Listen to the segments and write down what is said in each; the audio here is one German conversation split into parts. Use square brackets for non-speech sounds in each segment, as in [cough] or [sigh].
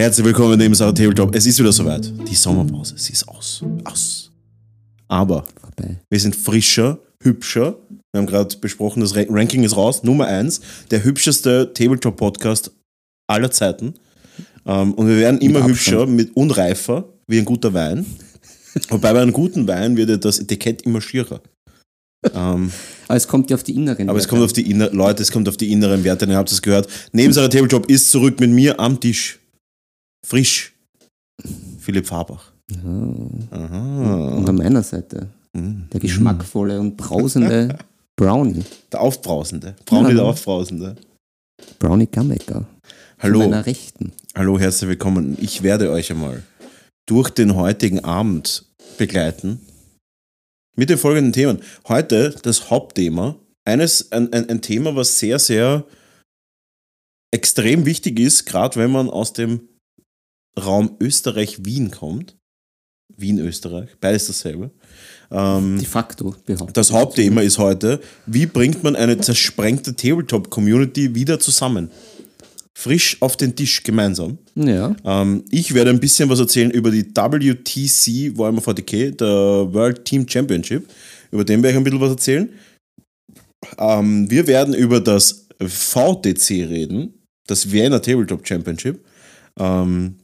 Herzlich willkommen in dem Sarah Tabletop. Es ist wieder soweit. Die Sommerpause, sie ist aus. Aus. Aber Vorbei. wir sind frischer, hübscher. Wir haben gerade besprochen, das Ra- Ranking ist raus. Nummer eins, der hübscheste Tabletop-Podcast aller Zeiten. Ähm, und wir werden immer Abstand. hübscher mit unreifer, wie ein guter Wein. Wobei bei einem guten Wein wird ja das Etikett immer schierer. Ähm, Aber es kommt ja auf die inneren aber es Werte kommt auf die inneren, Leute, es kommt auf die inneren Werte, ihr habt es gehört. Neben Sarah Tabletop ist zurück mit mir am Tisch. Frisch. Philipp Fabach. an. Aha. Und an meiner Seite Mhm. der geschmackvolle und brausende [laughs] Brownie. Der Aufbrausende. Braunie Ja. der Aufbrausende. Brownie Gammecker. Hallo. Meiner Rechten. Hallo, herzlich willkommen. Ich werde euch einmal durch den heutigen Abend begleiten mit den folgenden Themen. Heute das Hauptthema, eines, ein, ein, ein Thema, was sehr, sehr extrem wichtig ist, gerade wenn man aus dem Raum Österreich-Wien kommt. Wien-Österreich, beides dasselbe. Ähm, De facto behauptet. das Hauptthema ist heute, wie bringt man eine zersprengte Tabletop-Community wieder zusammen? Frisch auf den Tisch gemeinsam. Ja. Ähm, ich werde ein bisschen was erzählen über die WTC Warhammer 40k, der World Team Championship. Über den werde ich ein bisschen was erzählen. Ähm, wir werden über das VTC reden, das Vienna Tabletop Championship. Ähm,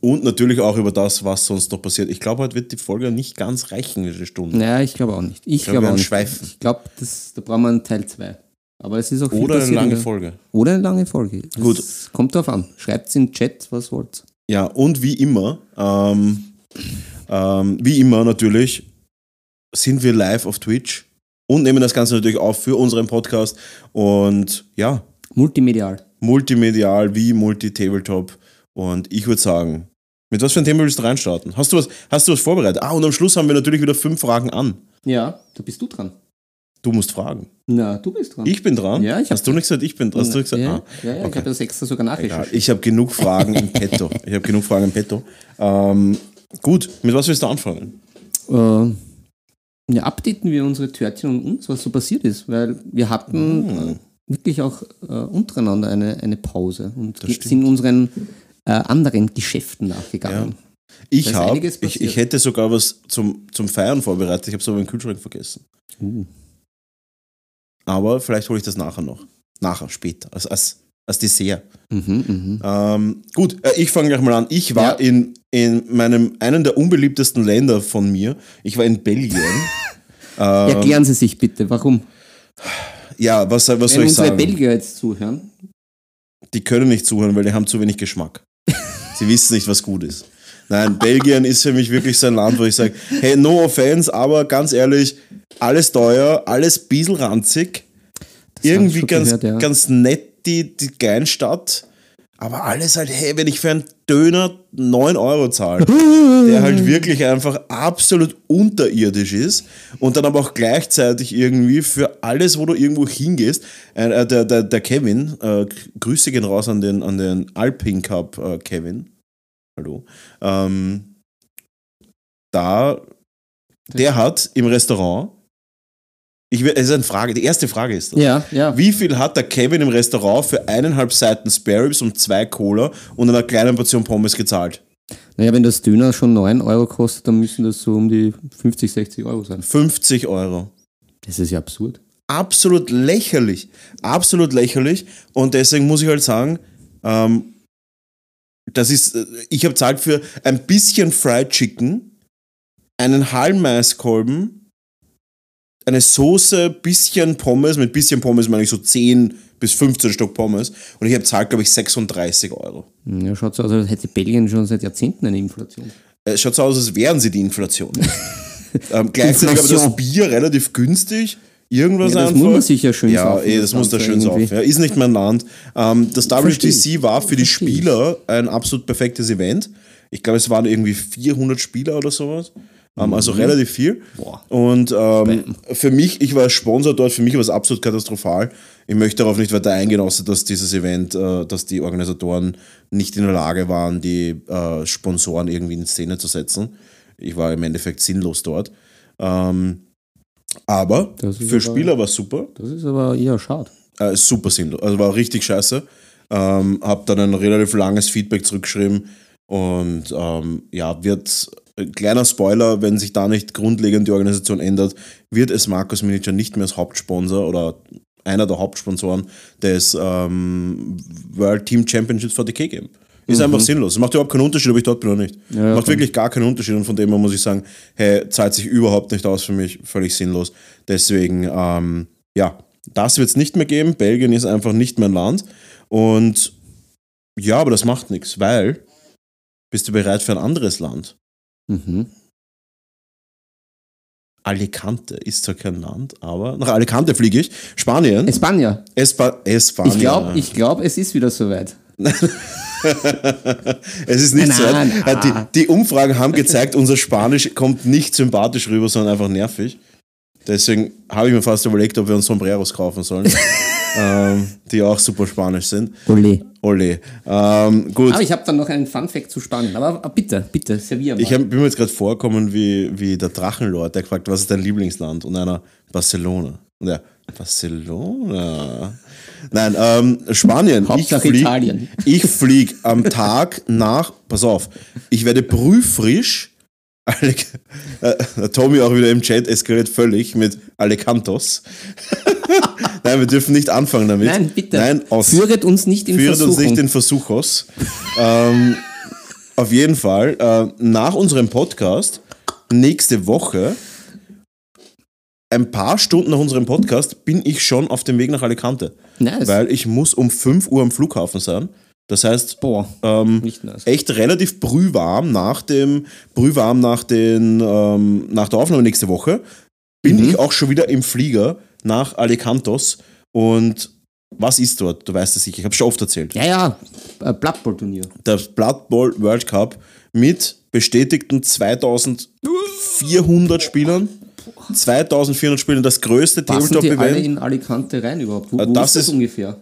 und natürlich auch über das, was sonst noch passiert. Ich glaube, heute wird die Folge nicht ganz reichen, eine Stunde. Naja, ich glaube auch nicht. Ich glaube, wir glaube auch werden nicht. schweifen. Ich glaube, das- da brauchen wir einen Teil 2. Aber es ist auch viel Oder eine lange Folge. Oder eine lange Folge. Das Gut. Kommt drauf an. Schreibt in den Chat, was wollt. Ja, und wie immer, ähm, ähm, wie immer natürlich, sind wir live auf Twitch und nehmen das Ganze natürlich auf für unseren Podcast. Und ja, Multimedial. multimedial wie Multi-Tabletop. Und ich würde sagen, mit was für ein Thema willst du reinstarten? Hast du was, hast du was vorbereitet? Ah, und am Schluss haben wir natürlich wieder fünf Fragen an. Ja, da bist du dran. Du musst fragen. Na, du bist dran. Ich bin dran? Ja, ich Hast du nicht gesagt, ich bin dran? Hast du gesagt, ja, ah. ja, ja, ich okay. habe das extra sogar nachrecherchiert. ich habe genug Fragen im Petto. Ich habe genug Fragen im Petto. Ähm, gut, mit was willst du anfangen? Äh, ja, updaten wir unsere Törtchen und uns, was so passiert ist, weil wir hatten Hm. wirklich auch äh, untereinander eine, eine Pause und Das stimmt. sind unseren äh, anderen Geschäften nachgegangen. Ich Da ist habe, ich, ich hätte sogar was zum, zum Feiern vorbereitet. Ich habe es aber im Kühlschrank vergessen. Uh. Aber vielleicht hole ich das nachher noch. Nachher, später, als, als, als Dessert. Mhm, mhm. Ähm, gut, äh, ich fange gleich mal an. Ich war Ja. in, in meinem, einem der unbeliebtesten Länder von mir. Ich war in Belgien. [laughs] ähm, Erklären Sie sich bitte, warum? ja, was, was Wenn soll ich unsere sagen? Belgier jetzt zuhören, Die können nicht zuhören, weil die haben zu wenig Geschmack. Sie wissen nicht, was gut ist. Nein, Belgien ist für mich wirklich so ein Land, wo ich sage, hey, no offense, aber ganz ehrlich, alles teuer, alles bissel ranzig, irgendwie schon ganz, gehört, ja. ganz nett die, die Kleinstadt, aber alles halt, hey, wenn ich für einen Döner 9 Euro zahle, der halt wirklich einfach absolut unterirdisch ist und dann aber auch gleichzeitig irgendwie für alles, wo du irgendwo hingehst, äh, äh, der, der, der Kevin, äh, Grüße gehen raus an den, an den Alpine Cup äh, Kevin, hallo, ähm, da, der hat im Restaurant, ich, will- es ist eine Frage, die erste Frage ist das. ja, ja. Wie viel hat der Kevin im Restaurant für eineinhalb Seiten Spare Ribs und zwei Cola und einer kleinen Portion Pommes gezahlt? Naja, wenn das Döner schon 9 Euro kostet, dann müssen das so um die 50, 60 Euro sein. 50 Euro. Das ist ja absurd. Absolut lächerlich. Absolut lächerlich. Und deswegen muss ich halt sagen, ähm, das ist, äh, ich habe zahlt für ein bisschen Fried Chicken, einen halben Maiskolben, eine Soße, bisschen Pommes, mit bisschen Pommes meine ich so 10 bis 15 Stück Pommes und ich habe zahlt, glaube ich, 36 Euro. Ja, schaut so aus, als hätte Belgien schon seit Jahrzehnten eine Inflation. Es schaut so aus, als wären sie die Inflation. [laughs] ähm, gleichzeitig aber das. Bier relativ günstig. Irgendwas Ja, das einfach. muss man sich ja schön Ja, saufen, eh, das das muss da schön saufen. irgendwie. Ja, ist nicht mein Land. Ähm, das WTC war für die. Spieler ein absolut perfektes Event. Ich glaube, es waren irgendwie 400 Spieler oder sowas. Ähm, also relativ viel. Mhm. Boah. Und ähm, für mich, ich war Sponsor dort, für mich war es absolut katastrophal. Ich möchte darauf nicht weiter eingehen, außer dass dieses Event, äh, dass die Organisatoren nicht in der Lage waren, die äh, Sponsoren irgendwie in Szene zu setzen. Ich war im Endeffekt sinnlos dort. Ähm, aber für aber- Spieler war es super. Das ist aber eher schade. Äh, super sinnlos. Also war richtig scheiße. Ähm, habe dann ein relativ langes Feedback zurückgeschrieben und ähm, ja, wird kleiner Spoiler, wenn sich da nicht grundlegend die Organisation ändert, wird es Markus Minicher nicht mehr als Hauptsponsor oder einer der Hauptsponsoren des ähm, World Team Championships 40k geben. Ist einfach sinnlos. Es macht überhaupt keinen Unterschied, ob ich dort bin oder nicht. Ja, macht wirklich gar keinen Unterschied und von dem her muss ich sagen, hey, zahlt sich überhaupt nicht aus für mich, völlig sinnlos. Deswegen, ähm, ja, das wird es nicht mehr geben. Belgien ist einfach nicht mehr ein Land. Und ja, aber das macht nichts, weil bist du bereit für ein anderes Land? Mhm. Alicante ist zwar kein Land, aber nach Alicante fliege ich. Spanien. Espanja. Espa Espanja. Ich glaube, ich glaub, es ist wieder soweit. [laughs] es ist nicht Na, so. weit. na. Äh, Die, die Umfragen haben gezeigt, unser Spanisch kommt nicht sympathisch rüber, sondern einfach nervig. Deswegen habe ich mir fast überlegt, ob wir uns Sombreros kaufen sollen, [laughs] ähm, die auch super spanisch sind. Ole. Ole. Ähm, gut. Aber ich habe dann noch einen Fun-Fact zu Spanien. Aber bitte, bitte, servier mal. Ich hab, bin mir jetzt gerade vorkommen wie, wie der Drachenlord, der gefragt, was ist dein Lieblingsland? Und einer, Barcelona. Und er, Barcelona? Nein, ähm, Spanien. Ich Hauptsache flieg, Italien. Ich fliege am Tag nach, pass auf, ich werde prüfrisch, äh, Tommy auch wieder im Chat eskaliert völlig mit Alecantos. [laughs] Nein, wir dürfen nicht anfangen damit. Nein, bitte. Nein, aus Führet uns nicht in führt Versuchung. uns nicht in Versuch aus. ähm, auf jeden Fall, äh, nach unserem Podcast, nächste Woche, ein paar Stunden nach unserem Podcast, bin ich schon auf dem Weg nach Alicante. nice. Weil ich muss um 5 Uhr am Flughafen sein. Das heißt, Boah, ähm, nice. echt relativ brühwarm nach dem, brühwarm nach den, ähm, nach der Aufnahme nächste Woche, bin Mhm. ich auch schon wieder im Flieger nach Alicantos und was ist dort? Du weißt es sicher, ich habe schon oft erzählt. Ja, ja, äh, Blood Bowl Turnier. Das Blood Bowl World Cup mit bestätigten 2400 Spielern. 2400 Spielern, das größte die alle Tabletop-Event. in Alicante rein überhaupt? Wo, Äh, wo das ist das ist- ungefähr?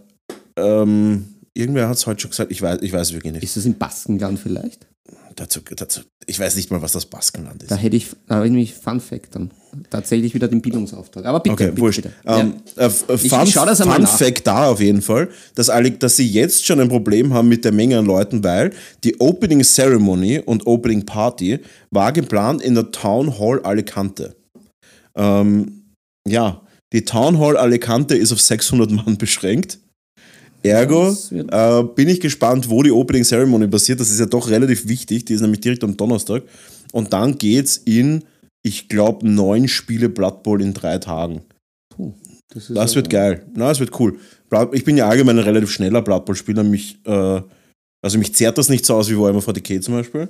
Ähm, irgendwer hat es heute schon gesagt, ich weiß, ich weiß wirklich nicht. Ist das im Baskenland vielleicht? Dazu, dazu, ich weiß nicht mal, was das Baskenland ist. Da hätte ich, da habe ich nämlich Fun Fact dann. Tatsächlich wieder den Bildungsauftrag. Aber bitte, Okay, bitte, wurscht. bitte. Ähm, äh, äh, Ich- Fun, ich schau das Fun nach. Fact da auf jeden Fall, dass, alle, dass sie jetzt schon ein Problem haben mit der Menge an Leuten, weil die Opening Ceremony und Opening Party war geplant in der Town Hall Alicante. Ähm, ja, die Town Hall Alicante ist auf 600 Mann beschränkt. Ergo äh, bin ich gespannt, wo die Opening Ceremony passiert. Das ist ja doch relativ wichtig. Die ist nämlich direkt am Donnerstag. Und dann geht's in, ich glaube, neun Spiele Blood Bowl in drei Tagen. Puh, das Das wird geil. Na, das wird cool. Ich bin ja allgemein ein relativ schneller Blood Bowl-Spieler. Mich, äh, also mich zerrt das nicht so aus wie Warhammer 40k zum Beispiel.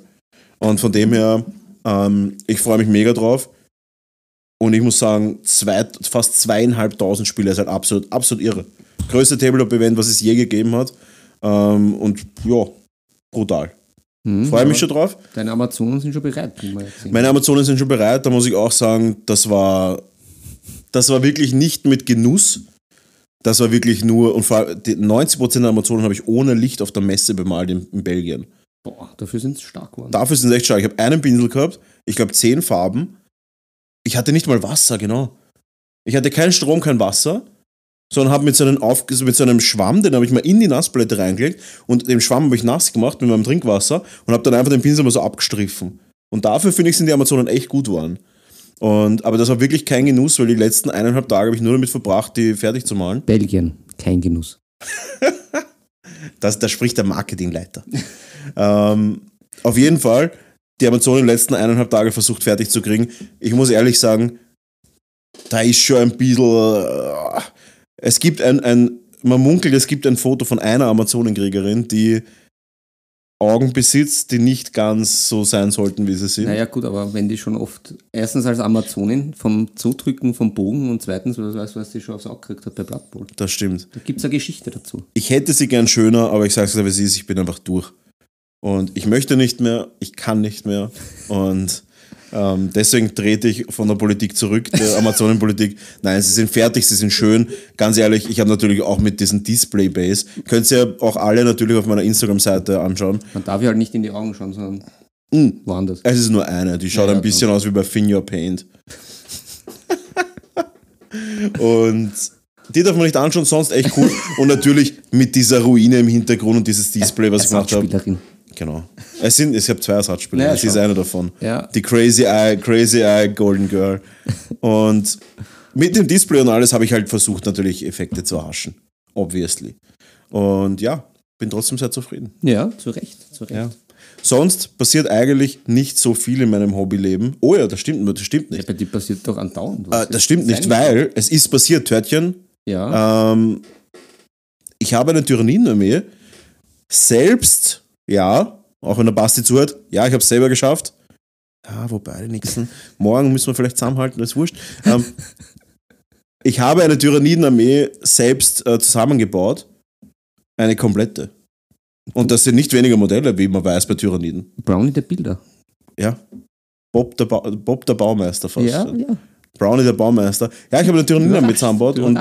Und von dem her, ähm, ich freue mich mega drauf. Und ich muss sagen, zwei, fast zweieinhalbtausend Spiele ist halt absolut, absolut irre. Größte Tabletop-Event, was es je gegeben hat. Ähm, und ja, brutal. Hm, Freue mich schon drauf. Deine Amazonen sind schon bereit. Meine Amazonen sind schon bereit, da muss ich auch sagen, das war, das war wirklich nicht mit Genuss. Das war wirklich nur, und vor allem die 90% der Amazonen habe ich ohne Licht auf der Messe bemalt in, in Belgien. Boah, dafür sind sie stark geworden. Dafür sind sie echt stark. Ich habe einen Pinsel gehabt, ich glaube zehn Farben. Ich hatte nicht mal Wasser, genau. Ich hatte keinen Strom, kein Wasser, sondern habe mit, so einem Auf- mit so einem Schwamm, den habe ich mal in die Nassplatte reingelegt und den Schwamm habe ich nass gemacht mit meinem Trinkwasser und habe dann einfach den Pinsel mal so abgestriffen. Und dafür finde ich, sind die Amazonen echt gut geworden. Und, aber das war wirklich kein Genuss, weil die letzten eineinhalb Tage habe ich nur damit verbracht, die fertig zu malen. Belgien, kein Genuss. [laughs] Das, da spricht der Marketingleiter. [laughs] ähm, auf jeden Fall, die Amazonen in den letzten eineinhalb Tage versucht fertig zu kriegen. Ich muss ehrlich sagen, da ist schon ein bisschen. Äh, es gibt ein, ein, man munkelt, es gibt ein Foto von einer Amazonenkriegerin, die Augen besitzt, die nicht ganz so sein sollten, wie sie sind. Naja, gut, aber wenn die schon oft, erstens als Amazonin vom Zudrücken vom Bogen und zweitens, was weißt du, was die schon aufs Auge gekriegt hat bei Blood Bowl. Das stimmt. Da gibt es eine Geschichte dazu. Ich hätte sie gern schöner, aber ich sage es wie es ist, ich bin einfach durch. Und ich möchte nicht mehr, ich kann nicht mehr. Und ähm, deswegen trete ich von der Politik zurück, der [laughs] Amazonenpolitik. Nein, sie sind fertig, sie sind schön. Ganz ehrlich, ich habe natürlich auch mit diesen Display-Base, könnt ihr auch alle natürlich auf meiner Instagram-Seite anschauen. Man darf ja halt nicht in die Augen schauen, sondern Mm. woanders. Es ist nur eine, die schaut Ja, ja, ein bisschen aus wie bei Fin Your Paint. [laughs] Und Die darf man nicht anschauen, sonst echt cool. und natürlich mit dieser Ruine im Hintergrund und dieses Display, was ich gemacht habe. Genau. Es sind, ich habe zwei Ersatzspieler. Ja, es ist einer davon. Ja. Die Crazy Eye, Crazy Eye Golden Girl. [laughs] Und mit dem Display und alles habe ich halt versucht, natürlich Effekte zu erhaschen. Obviously. Und ja, bin trotzdem sehr zufrieden. Ja, zu Recht. Zu Recht. Ja. Sonst passiert eigentlich nicht so viel in meinem Hobbyleben. Oh ja, das stimmt, das stimmt Ja, nicht. bei dir passiert doch andauernd Äh, das stimmt nicht, weil es ist passiert, Törtchen. Ja. Ähm, ich habe eine Tyrannidenarmee selbst, ja, auch wenn der Basti zuhört, ja, ich habe es selber geschafft. Ja, wobei, die nächsten [laughs] Morgen müssen wir vielleicht zusammenhalten, das ist wurscht. Ähm, ich habe eine Tyrannidenarmee selbst äh, zusammengebaut. Eine komplette. Und das sind nicht weniger Modelle, wie man weiß bei Tyranniden. Brownie der Bilder. Ja. Bob der, ba Bob der Baumeister fast. Ja, ja. Brownie der Baumeister. Ja, ich habe eine Tyrannidenarmee zusammengebaut und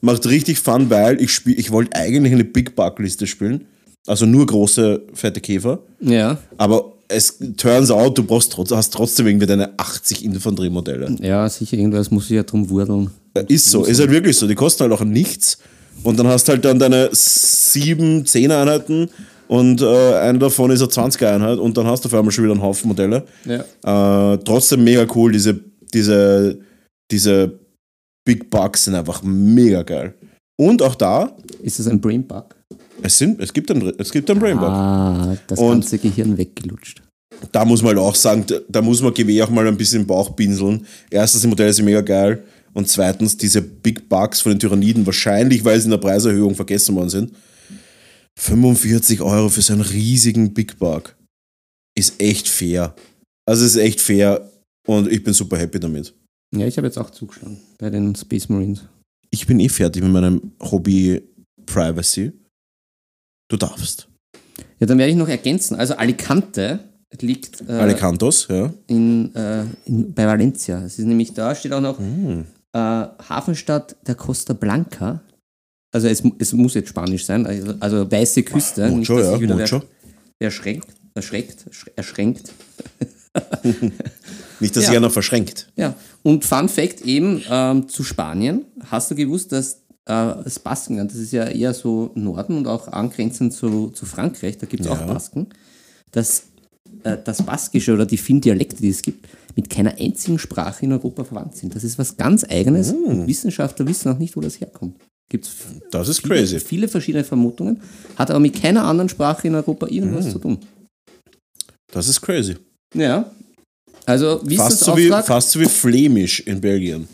macht richtig Fun, weil ich spiel, ich wollte eigentlich eine Big Bug Liste spielen. Also nur große, fette Käfer. Ja, Aber es turns out, du brauchst trotz, hast trotzdem irgendwie deine 80 Infanteriemodelle. ja, sicher, irgendwas muss ich ja drum wurdeln. Ist so, ist halt wirklich so. Die kosten halt auch nichts. Und dann hast halt dann deine sieben, zehn Einheiten und äh, eine davon ist eine 20er Einheit und dann hast du auf einmal schon wieder einen Haufen Modelle. Ja. Äh, trotzdem mega cool, diese, diese, diese Big Bugs sind einfach mega geil. Und auch da, Ist das ein Brainbug? Es, sind, es gibt einen, es gibt einen Brainbug. Ah, das Und- ganze Gehirn weggelutscht. Da muss man halt auch sagen, da, muss man GW auch mal ein bisschen Bauch pinseln. Erstens, die Modelle sind mega geil. Und zweitens, diese Big Bugs von den Tyranniden, wahrscheinlich, weil sie in der Preiserhöhung vergessen worden sind. 45 Euro für so einen riesigen Big Bug ist echt fair. Also ist echt fair und ich bin super happy damit. Ja, ich habe jetzt auch zugeschlagen bei den Space Marines. Ich bin eh fertig mit meinem Hobby Privacy. Du darfst. Ja, dann werde ich noch ergänzen. Also Alicante liegt äh, Alicantos, ja. in, äh, in, bei Valencia. Es ist nämlich da, steht auch noch Hm. äh, Hafenstadt der Costa Blanca. Also es, es muss jetzt Spanisch sein, also, also weiße Küste. nicht, Mucho, dass ja, wieder mucho. wer- erschreckt, erschreckt, ersch- erschränkt. [laughs] Nicht, dass Ja. sich einer verschränkt. Ja, und Fun Fact eben ähm, zu Spanien. Hast du gewusst, dass äh, das Baskenland, das ist ja eher so Norden und auch angrenzend zu, zu Frankreich, da gibt es Ja. auch Basken, dass äh, das Baskische oder die vielen Dialekte, die es gibt, mit keiner einzigen Sprache in Europa verwandt sind. Das ist was ganz Eigenes Hm. und Wissenschaftler wissen auch nicht, wo das herkommt. Gibt es Das ist viele, crazy. viele verschiedene Vermutungen, hat aber mit keiner anderen Sprache in Europa irgendwas zu tun. Das ist crazy. Ja. Also Fast so, wie, fast so wie Flämisch in Belgien.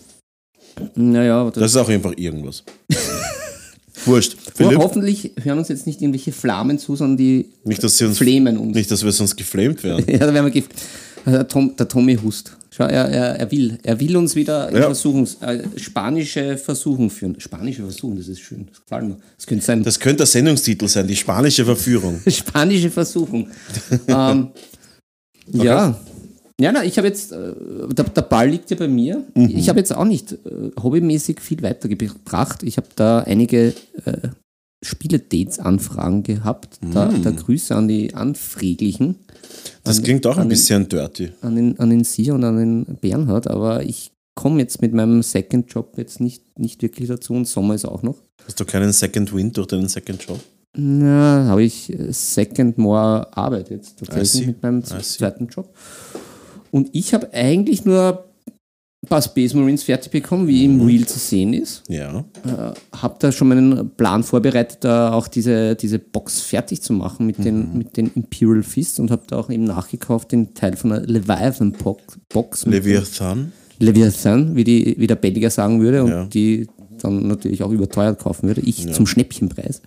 Naja, das Das ist auch einfach irgendwas. [laughs] Wurscht. Philipp, hoffentlich hören uns jetzt nicht irgendwelche Flamen zu, sondern die nicht, dass sie uns, flämen uns. nicht, dass wir sonst geflamed werden. [laughs] Ja, da werden wir der, Tom, der Tommy hust. Schau, er, er, er will. Er will uns wieder Ja. Versuchungs, äh, spanische Versuchung führen. Spanische Versuchung, das ist schön. Das gefällt mir. Das könnte sein. Das könnte der Sendungstitel sein, die spanische Verführung. [laughs] Spanische Versuchung. ähm, Ja. Ja, na, ich habe jetzt, äh, der, der Ball liegt ja bei mir. Mhm. Ich habe jetzt auch nicht äh, hobbymäßig viel weitergebracht. Ich habe da einige äh, Spiele-Dates-Anfragen gehabt. Da, da Grüße an die Anfriedlichen, Mhm. Das klingt auch ein bisschen dirty. an den, an den Sie und an den Bernhard, aber ich komme jetzt mit meinem Second-Job jetzt nicht, nicht wirklich dazu und Sommer ist auch noch. Hast du keinen Second Wind durch deinen Second Job? Na, habe ich äh, Second More Arbeit jetzt tatsächlich mit meinem zweiten Job. Und ich habe eigentlich nur ein paar Space Marines fertig bekommen, wie Mhm. im Reel zu sehen ist. Ja. Äh, habe da schon meinen Plan vorbereitet, da auch diese, diese Box fertig zu machen mit, Mhm. den, mit den Imperial Fists und habe da auch eben nachgekauft den Teil von der Leviathan Box. Leviathan. Leviathan, wie, die, wie der Belgier sagen würde, und Ja. die dann natürlich auch überteuert kaufen würde. Ich zum Schnäppchenpreis.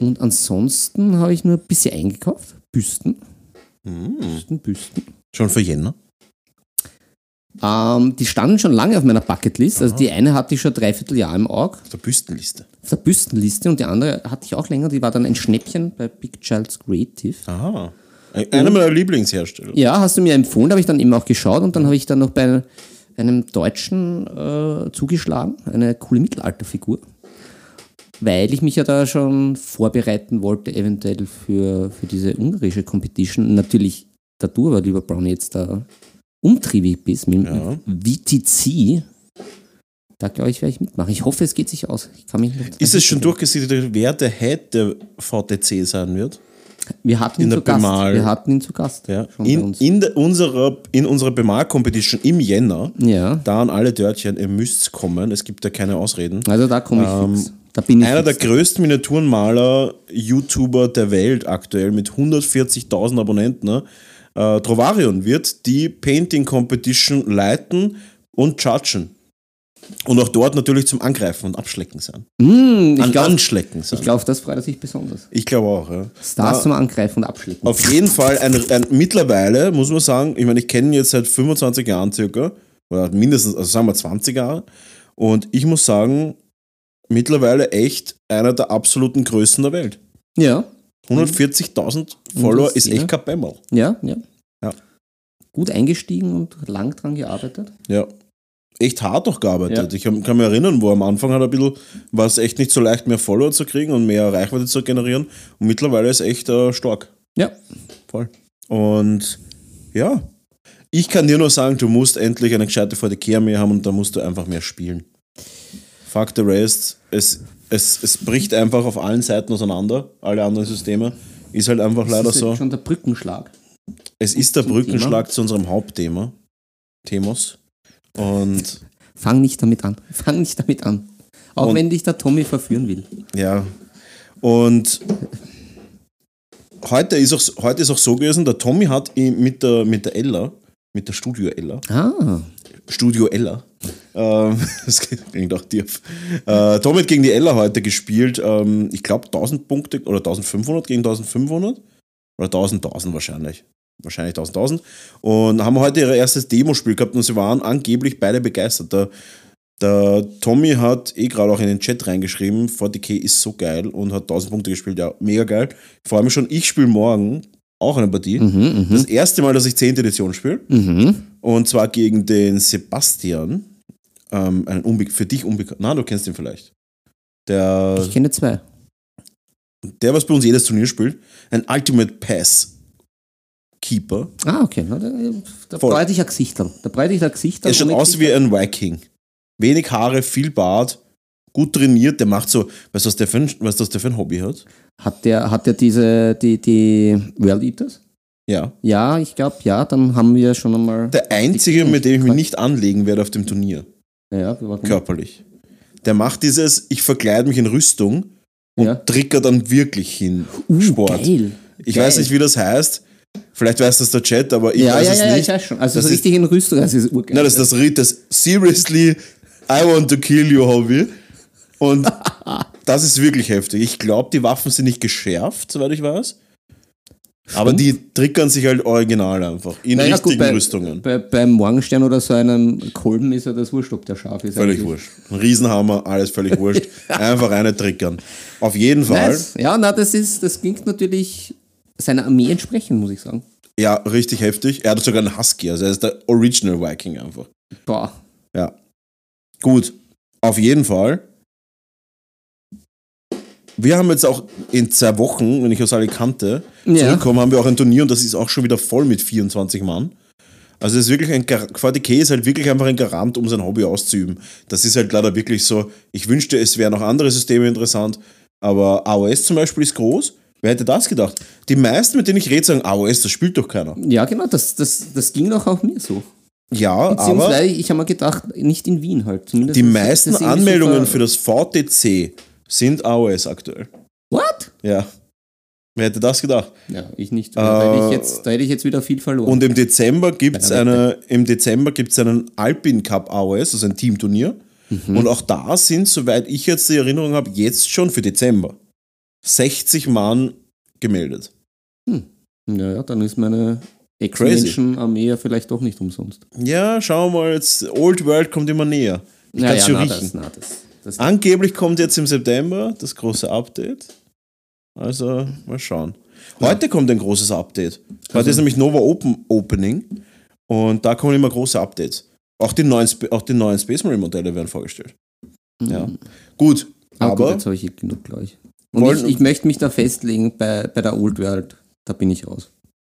Und ansonsten habe ich nur ein bisschen eingekauft. Büsten. Hm. Büsten, Büsten. Schon für Jänner? Ähm, die standen schon lange auf meiner Bucketlist. Also die eine hatte ich schon dreiviertel Jahr im Auge, Auf der Büstenliste. auf der Büstenliste, und die andere hatte ich auch länger. Die war dann ein Schnäppchen bei Big Child's Creative. Aha. Einer meiner Lieblingshersteller. Ja, hast du mir empfohlen, da habe ich dann eben auch geschaut und dann habe ich dann noch bei einem Deutschen äh, zugeschlagen, eine coole Mittelalterfigur, weil ich mich ja da schon vorbereiten wollte, eventuell für, für diese ungarische Competition. Natürlich da du aber, lieber Brown, jetzt da umtriebig bist mit, Ja. VTC, Da glaube ich, werde ich mitmachen. Ich hoffe, es geht sich aus. Ich kann mich nicht Ist es schon durchgesiedelt, wer der Head der VTC sein wird? Wir hatten ihn in der zu Gast. Bemal- Wir hatten ihn zu Gast. Ja. In, in, der, unserer, in unserer Bemal-Competition im Jänner, ja. da an alle Dörtchen, ihr müsst kommen, es gibt ja keine Ausreden. Also da komme ich fix. Da bin ich Ähm, Einer der fix. größten Miniaturenmaler, YouTuber der Welt aktuell mit 140.000 Abonnenten, ne? Äh, Trovarion wird die Painting Competition leiten und judgen. Und auch dort natürlich zum Angreifen und Abschlecken sein. Hm, ich An glaube, Anschlecken sein. ich glaub, das freut er sich besonders. Ich glaube auch, ja. Stars Ja. zum Angreifen und Abschlecken. Auf jeden Fall ein, ein mittlerweile, muss man sagen, ich meine, ich kenne ihn jetzt seit 25 Jahren circa, oder mindestens, also sagen wir 20 Jahre. Und ich muss sagen, mittlerweile echt einer der absoluten Größen der Welt. Ja, 140.000 Follower das, ist ja. echt kein Bämmerl. ja, ja. Ja. Gut eingestiegen und lang dran gearbeitet. Ja. Echt hart auch gearbeitet. Ja. Ich kann mich erinnern, wo am Anfang hat ein bisschen, war es echt nicht so leicht, mehr Follower zu kriegen und mehr Reichweite zu generieren. Und mittlerweile ist echt äh, stark. Ja. Voll. Und ja, ich kann dir nur sagen, du musst endlich eine gescheite VDK mehr haben und da musst du einfach mehr spielen. Fuck the rest. Es, es, es bricht einfach auf allen Seiten auseinander, alle anderen Systeme. Ist halt einfach leider das ist so. schon der Brückenschlag. Es ist der Brückenschlag zu unserem Hauptthema. Themos. Und Fang nicht damit an. [laughs] Fang nicht damit an. Auch Und- wenn dich der Tommy verführen will. ja. Und heute ist auch, heute ist auch so gewesen, der Tommy hat mit der, mit der Ella, mit der Studio Ella, Ah, Studio Ella. Ähm, das klingt auch tief. Äh, Tom hat gegen die Ella heute gespielt. Ähm, ich glaube 1000 Punkte oder 1500 gegen 1500. Oder 1000, 1000 wahrscheinlich. Wahrscheinlich 1000, 1000. Und haben heute ihr erstes Demospiel gehabt und sie waren angeblich beide begeistert. Der, der Tommy hat eh gerade auch in den Chat reingeschrieben, 40k ist so geil und hat 1000 Punkte gespielt. Ja, mega geil. Ich freue mich schon, ich spiele morgen auch eine Partie. mhm, Das erste Mal, dass ich 10. Edition spiele. mhm. Mhm. Und zwar gegen den Sebastian. Ähm, einen unbe für dich unbekannt. Na, du kennst ihn vielleicht. Der, Ich kenne zwei. der, was bei uns jedes Turnier spielt. Ein Ultimate Pass Keeper. Ah, okay. Na, Da, da breite ich ein Gesichterl. Da breite ich ein Gesichterl. Er schaut aus wie ein Viking. Wenig Haare, viel Bart, gut trainiert. Der macht so, weißt du, was der für ein, weißt du, was der für ein Hobby hat? Hat der, hat der diese, die, die World Eaters? Ja. Ja, ich glaube, ja, dann haben wir schon einmal. Der einzige, mit dem ich mich nicht anlegen werde auf dem Turnier. Ja? Körperlich. Der macht dieses, ich verkleide mich in Rüstung und Ja. tricker dann wirklich hin. Uh, Sport. Geil. Ich Geil. weiß nicht, wie das heißt. Vielleicht weiß das der Chat, aber ich ja, weiß ja, es ja, nicht. ich weiß schon. Also Das so ist- richtig in Rüstung, das ist urgeil. Nein, das ist das das Seriously, I want to kill you Hobby. Und [laughs] das ist wirklich heftig. Ich glaube, die Waffen sind nicht geschärft, soweit ich weiß. Aber die triggern sich halt original einfach. In Naja, gut, richtigen bei- Rüstungen. Bei, beim Morgenstern oder so einem Kolben ist ja das wurscht, ob der scharf ist. Völlig eigentlich. wurscht. Ein Riesenhammer, alles völlig wurscht. [laughs] Einfach eine triggern. Auf jeden Fall. Nice. Ja, na, das ist, das klingt natürlich seiner Armee entsprechend, muss ich sagen. Ja, richtig heftig. Er hat sogar einen Husky, also er ist der Original Viking einfach. Boah. Ja. Gut. Auf jeden Fall. Wir haben jetzt auch in zwei Wochen, wenn ich aus Alicante Ja. zurückkomme, haben wir auch ein Turnier und das ist auch schon wieder voll mit 24 Mann. Also es ist wirklich ein VDK ist halt wirklich einfach ein Garant, um sein Hobby auszuüben. Das ist halt leider wirklich so. Ich wünschte, es wären auch andere Systeme interessant, aber AOS zum Beispiel ist groß. Wer hätte das gedacht? Die meisten, mit denen ich rede, sagen, AOS, das spielt doch keiner. Ja, genau, das, das, das ging doch auch mir so. Ja, aber Beziehungsweise, ich habe mir gedacht, nicht in Wien halt. Zumindest die meisten irgendwie Anmeldungen so für das VTC sind AOS aktuell. What? Ja. Wer hätte das gedacht? Ja, ich nicht. Da, hätte ich jetzt, da hätte ich jetzt wieder viel verloren. Und im Dezember gibt es eine, im Dezember gibt's einen Alpin Cup AOS, also ein Teamturnier. Mhm. Und auch da sind, soweit ich jetzt die Erinnerung habe, jetzt schon für Dezember 60 Mann gemeldet. naja, dann ist meine. Ex-Menschen-Armee ja vielleicht doch nicht umsonst. Ja, schauen wir mal, jetzt Old World kommt immer näher. Ich Ja, kann ja, schon riechen. das, na, das, Angeblich kommt jetzt im September das große Update. Also mal schauen. Heute kommt ein großes Update. Heute Also- ist nämlich Nova Open Opening und da kommen immer große Updates. Auch die neuen, Sp- auch die neuen Space Marine Modelle werden vorgestellt. Ja. Gut, Aber, gut, aber jetzt habe ich genug, glaube ich. Und Wollen- ich, ich möchte mich da festlegen bei, bei der Old World. Da bin ich raus.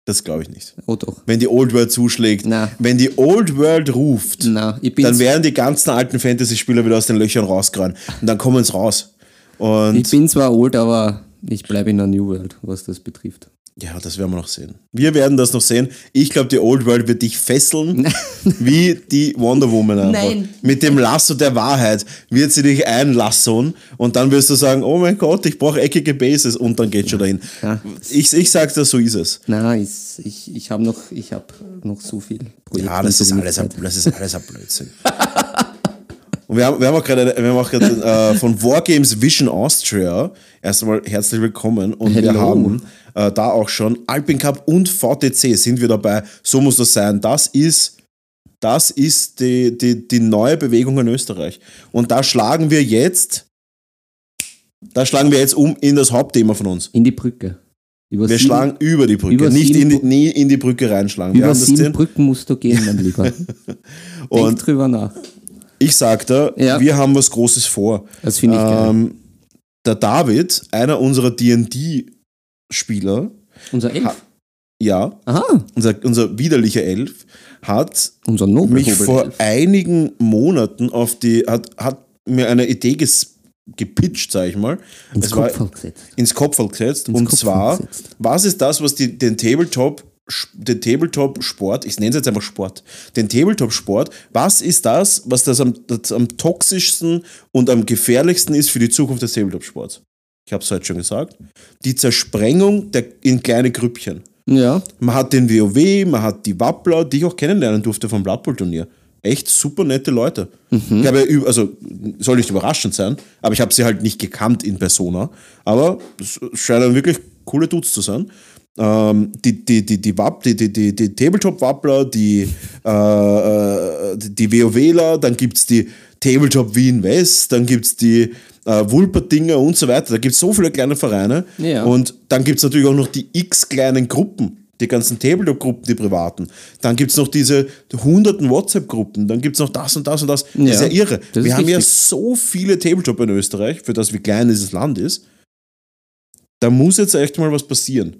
Das glaube ich nicht. Oh doch. Wenn die Old World zuschlägt, Na. wenn die Old World ruft, Na, dann werden die ganzen alten Fantasy-Spieler wieder aus den Löchern rausgerannt. Und dann kommen sie raus. Und Ich bin zwar old, aber ich bleibe in der New World, was das betrifft. Ja, das werden wir noch sehen. Wir werden das noch sehen. Ich glaube, die Old World wird dich fesseln, [laughs] wie die Wonder Woman einfach. Nein. Mit dem Lasso der Wahrheit wird sie dich einlasson und dann wirst du sagen, oh mein Gott, ich brauche eckige Bases und dann geht schon dahin. Ja. Ich, ich sag's dir, so ist es. Nein, ich, ich, ich habe noch, ich hab noch so viel Projekte. Ja, das ist alles, ein- das ist alles ein Blödsinn. [laughs] Und wir haben, wir haben auch gerade wir haben auch gerade, äh, von Wargames Vision Austria erstmal herzlich willkommen und wir Hello. haben äh, da auch schon Alpin Cup und VTC sind wir dabei. So muss das sein. Das ist, das ist die, die, die neue Bewegung in Österreich. Und da schlagen wir jetzt, da schlagen wir jetzt um in das Hauptthema von uns. In die Brücke. Über Wir sieben, schlagen über die Brücke, über nicht in die, nie in die Brücke reinschlagen. Wir über das sieben. Brücken musst du gehen, mein Lieber. [laughs] Denk Und drüber nach. Ich sagte, Ja. wir haben was Großes vor. Das finde ich geil. Ähm, der David, einer unserer D&D-Spieler, Unser Elf. ja, Aha, unser, unser widerlicher Elf, hat unser Nobel. mich Nobel vor Elf. einigen Monaten auf die, hat, hat mir eine Idee ges, gepitcht, sag ich mal. ins Kopf gesetzt. ins Kopf gesetzt. Ins und Kopf zwar, gesetzt. was ist das, was die, den Tabletop den Tabletop-Sport, ich nenne es jetzt einfach Sport, den Tabletop-Sport, was ist das, was das am, das am toxischsten und am gefährlichsten ist für die Zukunft des Tabletop-Sports? Ich habe es heute schon gesagt. Die Zersprengung der, in kleine Grüppchen. Ja, Man hat den WoW, man hat die Wappler, die ich auch kennenlernen durfte vom Blood Bowl Turnier. Echt super nette Leute. Ich habe ja, also soll nicht überraschend sein, aber ich habe sie halt nicht gekannt in Persona. Aber es scheinen wirklich coole Dudes zu sein. Ähm, die, die, die, die, Wapp, die, die, die, die Tabletop-Wappler, die, äh, äh, die, WoWler, dann gibt es die Tabletop Wien West, dann gibt es die äh, Wulperdinger und so weiter. Da gibt es so viele kleine Vereine. Ja. Und dann gibt es natürlich auch noch die x kleinen Gruppen, die ganzen Tabletop-Gruppen, die privaten. Dann gibt es noch diese hunderten WhatsApp-Gruppen, dann gibt es noch das und das und das. Das ist ja Ja, irre. Wir ist haben ja richtig. so viele Tabletop in Österreich, für das wie klein dieses Land ist. Da muss jetzt echt mal was passieren.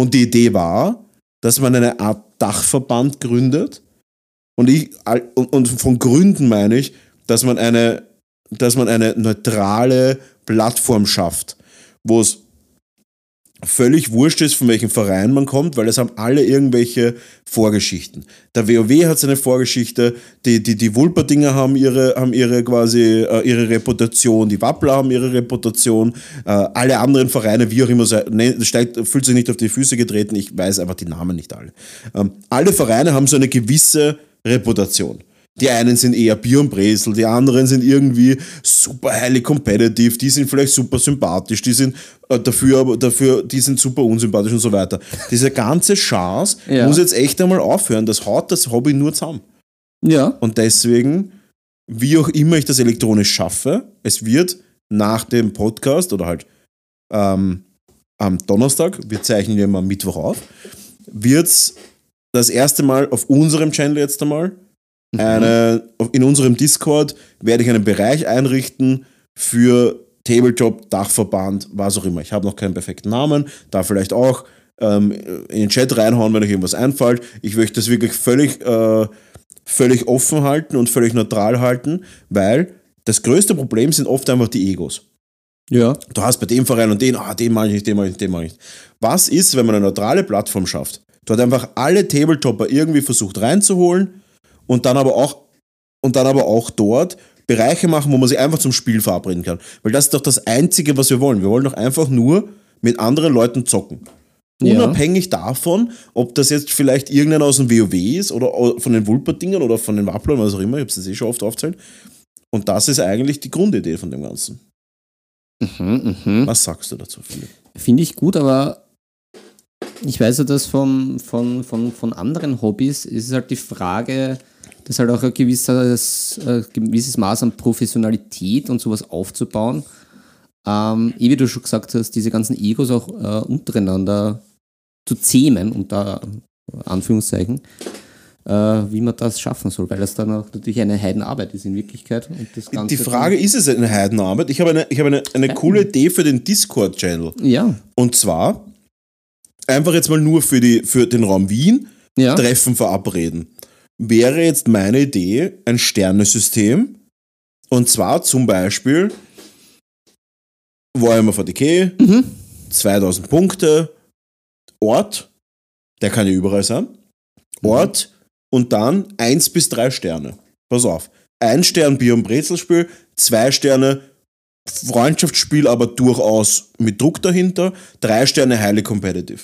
Und die Idee war, dass man eine Art Dachverband gründet. Und, ich, und von Gründen meine ich, dass man eine, dass man eine neutrale Plattform schafft, wo es völlig wurscht ist, von welchem Verein man kommt, weil es haben alle irgendwelche Vorgeschichten. Der WoW hat seine Vorgeschichte, die, die, die Wulperdinger haben ihre, haben ihre quasi äh, ihre Reputation, die Wappler haben ihre Reputation, äh, alle anderen Vereine, wie auch immer, ne, steigt, fühlt sich nicht auf die Füße getreten, ich weiß einfach die Namen nicht alle. Ähm, alle Vereine haben so eine gewisse Reputation. Die einen sind eher Bier und Bresel, die anderen sind irgendwie super highly competitive, die sind vielleicht super sympathisch, die sind äh, dafür, aber dafür, die sind super unsympathisch und so weiter. Diese ganze Chance [laughs] Ja. muss jetzt echt einmal aufhören. Das haut das Hobby nur zusammen. ja, Und deswegen, wie auch immer ich das elektronisch schaffe, es wird nach dem Podcast oder halt ähm, am Donnerstag, wir zeichnen ja immer am Mittwoch auf, wird es das erste Mal auf unserem Channel jetzt einmal, eine, auf- in unserem Discord werde ich einen Bereich einrichten für Tabletop, Dachverband, was auch immer. Ich habe noch keinen perfekten Namen, da vielleicht auch ähm, in den Chat reinhauen, wenn euch irgendwas einfällt. Ich möchte das wirklich völlig, äh, völlig offen halten und völlig neutral halten, weil das größte Problem sind oft einfach die Egos. ja, Du hast bei dem Verein und den, ah, den mache ich nicht, den mache ich nicht, den mache ich nicht. Was ist, wenn man eine neutrale Plattform schafft? Du hast einfach alle Tabletopper irgendwie versucht reinzuholen und dann aber auch, und dann aber auch dort Bereiche machen, wo man sich einfach zum Spiel verabreden kann. Weil das ist doch das Einzige, was wir wollen. Wir wollen doch einfach nur mit anderen Leuten zocken. Ja. Unabhängig davon, ob das jetzt vielleicht irgendeiner aus dem WoW ist oder von den Wulperdingern oder von den Wapplern, was auch immer, ich habe es jetzt eh schon oft aufzählt. Und das ist eigentlich die Grundidee von dem Ganzen. mhm, mhm. Was sagst du dazu, Philipp? finde ich gut, aber ich weiß ja, dass von, von, von, von anderen Hobbys ist es halt die Frage, dass halt auch ein gewisses, äh, gewisses Maß an Professionalität und sowas aufzubauen. Ähm, eh wie du schon gesagt hast, diese ganzen Egos auch äh, untereinander zu zähmen, unter Anführungszeichen, äh, wie man das schaffen soll, weil das dann auch natürlich eine Heidenarbeit ist in Wirklichkeit. Das Die Frage ist es eine Heidenarbeit? Ich habe eine, ich habe eine, eine coole Idee für den Discord-Channel. Ja, Und zwar einfach jetzt mal nur für, die, für den Raum Wien Ja. Treffen verabreden. Wäre jetzt meine Idee ein Sternesystem. Und zwar zum Beispiel Warhammer 40k, 2000 Punkte, Ort, der kann ja überall sein, Ort und dann 1 bis 3 Sterne. Pass auf. Ein Stern Bier- und Brezelspiel, zwei Sterne Freundschaftsspiel, aber durchaus mit Druck dahinter, drei Sterne highly competitive.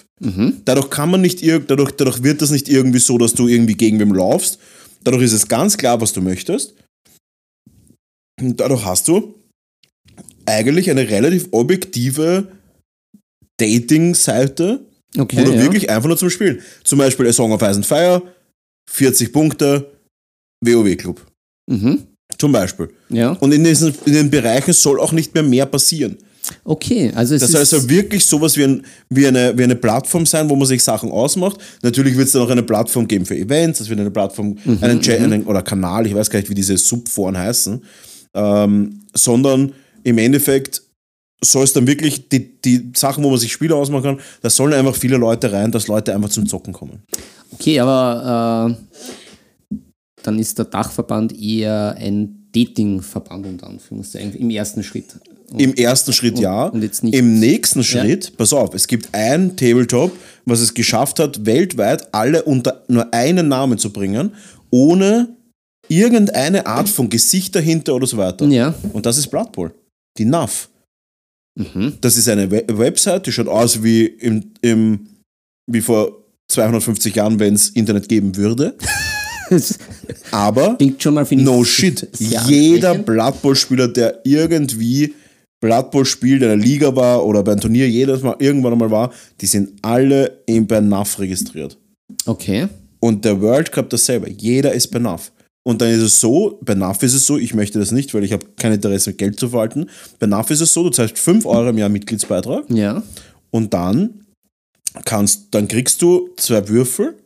Dadurch kann man nicht irg dadurch, dadurch wird das nicht irgendwie so, dass du irgendwie gegen wem laufst. Dadurch ist es ganz klar, was du möchtest. Und dadurch hast du eigentlich eine relativ objektive Dating-Seite, Okay. wo du ja. wirklich einfach nur zum Spielen. Zum Beispiel A Song of Ice and Fire, 40 Punkte, WoW-Club. Mhm. Zum Beispiel. Ja. Und in, diesen, in den Bereichen soll auch nicht mehr mehr passieren. Okay, also es Das ist. soll also wirklich sowas wie, ein, wie, eine, wie eine Plattform sein, wo man sich Sachen ausmacht. Natürlich wird es dann auch eine Plattform geben für Events, es wird eine Plattform, Mhm, einen, Chat, einen oder Kanal, ich weiß gar nicht, wie diese Subforen heißen, ähm, sondern im Endeffekt soll es dann wirklich die, die Sachen, wo man sich Spiele ausmachen kann, da sollen einfach viele Leute rein, dass Leute einfach zum Zocken kommen. Okay, aber äh, dann ist der Dachverband eher ein Datingverband unter Anführungszeichen im ersten Schritt. Und- Im ersten Schritt ja. und jetzt nicht- Im nächsten Schritt, pass auf, es gibt ein Tabletop, was es geschafft hat, weltweit alle unter nur einen Namen zu bringen, ohne irgendeine Art von Gesicht dahinter oder so weiter. Ja. Und das ist Blood Bowl. Die NAF. Mhm. Das ist eine We Website, die schaut aus wie, im, im, wie vor 250 Jahren, wenn es Internet geben würde. Aber. No shit. Jeder. Blood Bowl-Spieler, der irgendwie Blood Bowl spielt, in einer Liga war oder beim Turnier jedes Mal irgendwann einmal war, die sind alle in bei NAF registriert. Okay. Und der World Cup dasselbe. Jeder ist bei NAF. Und dann ist es so, bei NAF ist es so, ich möchte das nicht, weil ich habe kein Interesse, Geld zu verwalten. Bei NAF ist es so, du zahlst 5 Euro im Jahr Mitgliedsbeitrag Ja. und dann kannst, dann kriegst du zwei Würfel,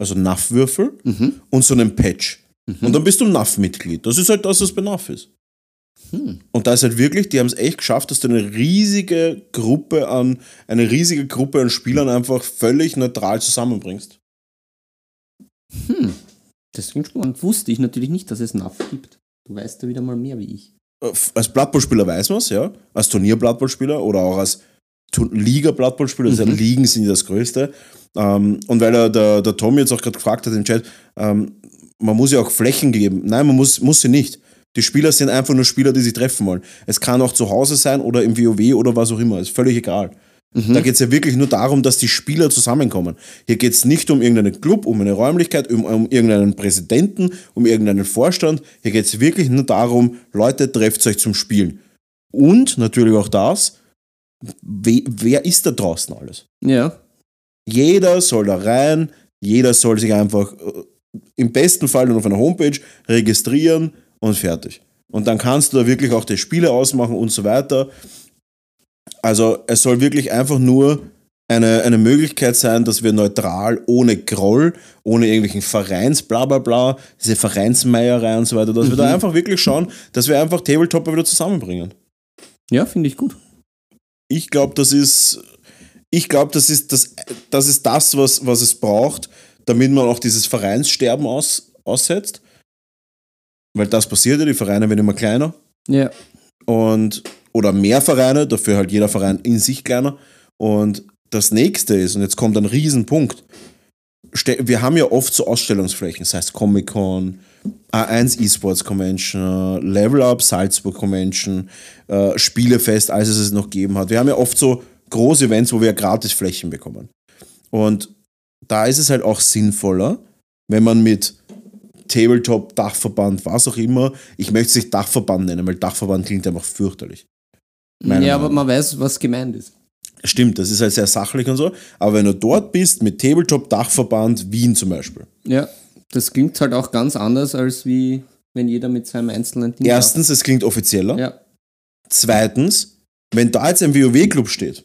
also NAF-Würfel Mhm. und so einen Patch. Und dann bist du NAF-Mitglied. Das ist halt das, was bei NAF ist. Hm. Und da ist halt wirklich, die haben es echt geschafft, dass du eine riesige Gruppe an, eine riesige Gruppe an Spielern einfach völlig neutral zusammenbringst. Das klingt spannend. Wusste ich natürlich nicht, dass es NAF gibt. Du weißt da wieder mal mehr wie ich. Äh, Als Blood Bowl-Spieler weiß man es, ja. Als Turnier-Blood Bowl-Spieler oder auch als Liga-Blood Bowl-Spieler, also Ligen sind ja das Größte. Ähm, und weil er, der, der Tom jetzt auch gerade gefragt hat im Chat, ähm, man muss ja auch Flächen geben. Nein, man muss, muss sie nicht. Die Spieler sind einfach nur Spieler, die sich treffen wollen. Es kann auch zu Hause sein oder im WoW oder was auch immer. Ist völlig egal. Da geht es ja wirklich nur darum, dass die Spieler zusammenkommen. Hier geht es nicht um irgendeinen Club, um eine Räumlichkeit, um, um irgendeinen Präsidenten, um irgendeinen Vorstand. Hier geht es wirklich nur darum, Leute, trefft euch zum Spielen. Und natürlich auch das, we, wer ist da draußen alles? Ja. Jeder soll da rein, jeder soll sich einfach äh, im besten Fall nur auf einer Homepage registrieren und fertig. Und dann kannst du da wirklich auch die Spiele ausmachen und so weiter. Also es soll wirklich einfach nur eine, eine Möglichkeit sein, dass wir neutral, ohne Groll, ohne irgendwelchen Vereins, bla bla bla, diese Vereinsmeierei und so weiter, dass wir da einfach wirklich schauen, dass wir einfach Tabletopper wieder zusammenbringen. Ja, finde ich gut. Ich glaube, das ist, ich glaube, das ist das, das ist das, was, was es braucht, damit man auch dieses Vereinssterben aus, aussetzt. Weil das passiert ja, die Vereine werden immer kleiner Ja. und oder mehr Vereine, dafür halt jeder Verein in sich kleiner. Und das nächste ist, und jetzt kommt ein Riesenpunkt, wir haben ja oft so Ausstellungsflächen, das heißt Comic-Con, A1 Esports Convention, Level Up Salzburg Convention, äh, Spielefest, als es es noch gegeben hat. Wir haben ja oft so große Events, wo wir gratis Flächen bekommen. Und da ist es halt auch sinnvoller, wenn man mit Tabletop, Dachverband, was auch immer, ich möchte es nicht Dachverband nennen, weil Dachverband klingt einfach fürchterlich. Ja, aber man weiß, was gemeint ist. Stimmt, das ist halt sehr sachlich und so. Aber wenn du dort bist mit Tabletop Dachverband Wien zum Beispiel. Ja. Das klingt halt auch ganz anders, als wie wenn jeder mit seinem einzelnen Ding Erstens, es klingt offizieller. Ja. Zweitens, wenn da jetzt ein WoW-Club steht,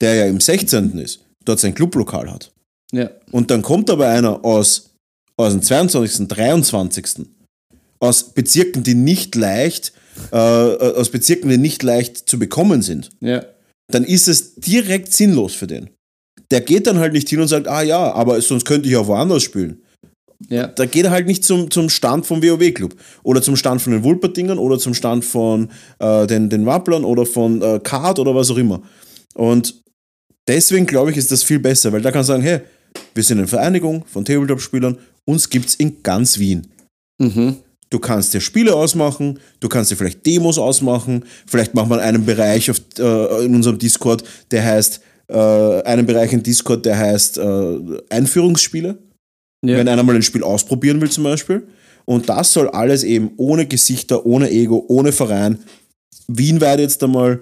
der ja im 16. ist, dort sein Clublokal hat, Ja. und dann kommt aber einer aus, aus dem 22., 23., aus Bezirken, die nicht leicht, äh, aus Bezirken, die nicht leicht zu bekommen sind, Ja. dann ist es direkt sinnlos für den. der geht dann halt nicht hin und sagt, ah ja, aber sonst könnte ich auch woanders spielen. Ja. Da geht er halt nicht zum, zum Stand vom WoW-Club oder zum Stand von den Wulpertingern oder zum Stand von äh, den, den Wapplern oder von äh, Card oder was auch immer. Und deswegen glaube ich, ist das viel besser, weil da kann sagen, hey, wir sind eine Vereinigung von Tabletop-Spielern, uns gibt es in ganz Wien. Mhm. Du kannst dir Spiele ausmachen, du kannst dir vielleicht Demos ausmachen, vielleicht macht man einen Bereich auf, äh, in unserem Discord, der heißt, äh, einen Bereich in Discord, der heißt äh, Einführungsspiele. Ja. Wenn einer mal ein Spiel ausprobieren will zum Beispiel. Und das soll alles eben ohne Gesichter, ohne Ego, ohne Verein, wienweit jetzt einmal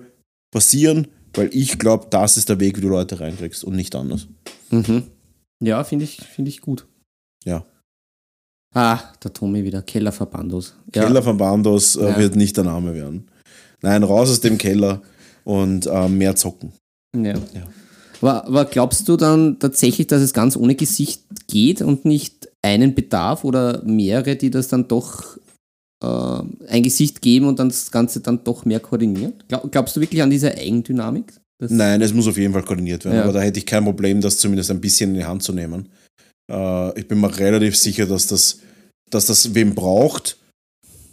passieren, weil ich glaube, das ist der Weg, wie du Leute reinkriegst und nicht anders. Mhm. Ja, finde ich, find ich gut. Ja. Ah, der Tommy wieder. Keller Verbandos. Ja. Keller von Bandos äh, Ja. wird nicht der Name werden. Nein, raus aus dem Keller und äh, mehr zocken. Ja. Ja. Aber, aber glaubst du dann tatsächlich, dass es ganz ohne Gesicht geht und nicht einen Bedarf oder mehrere, die das dann doch äh, ein Gesicht geben und dann das Ganze dann doch mehr koordiniert? Glaub, glaubst du wirklich an diese Eigendynamik? Nein, es muss auf jeden Fall koordiniert werden. Ja. Aber da hätte ich kein Problem, das zumindest ein bisschen in die Hand zu nehmen. Äh, ich bin mir relativ sicher, dass das, dass das wem braucht.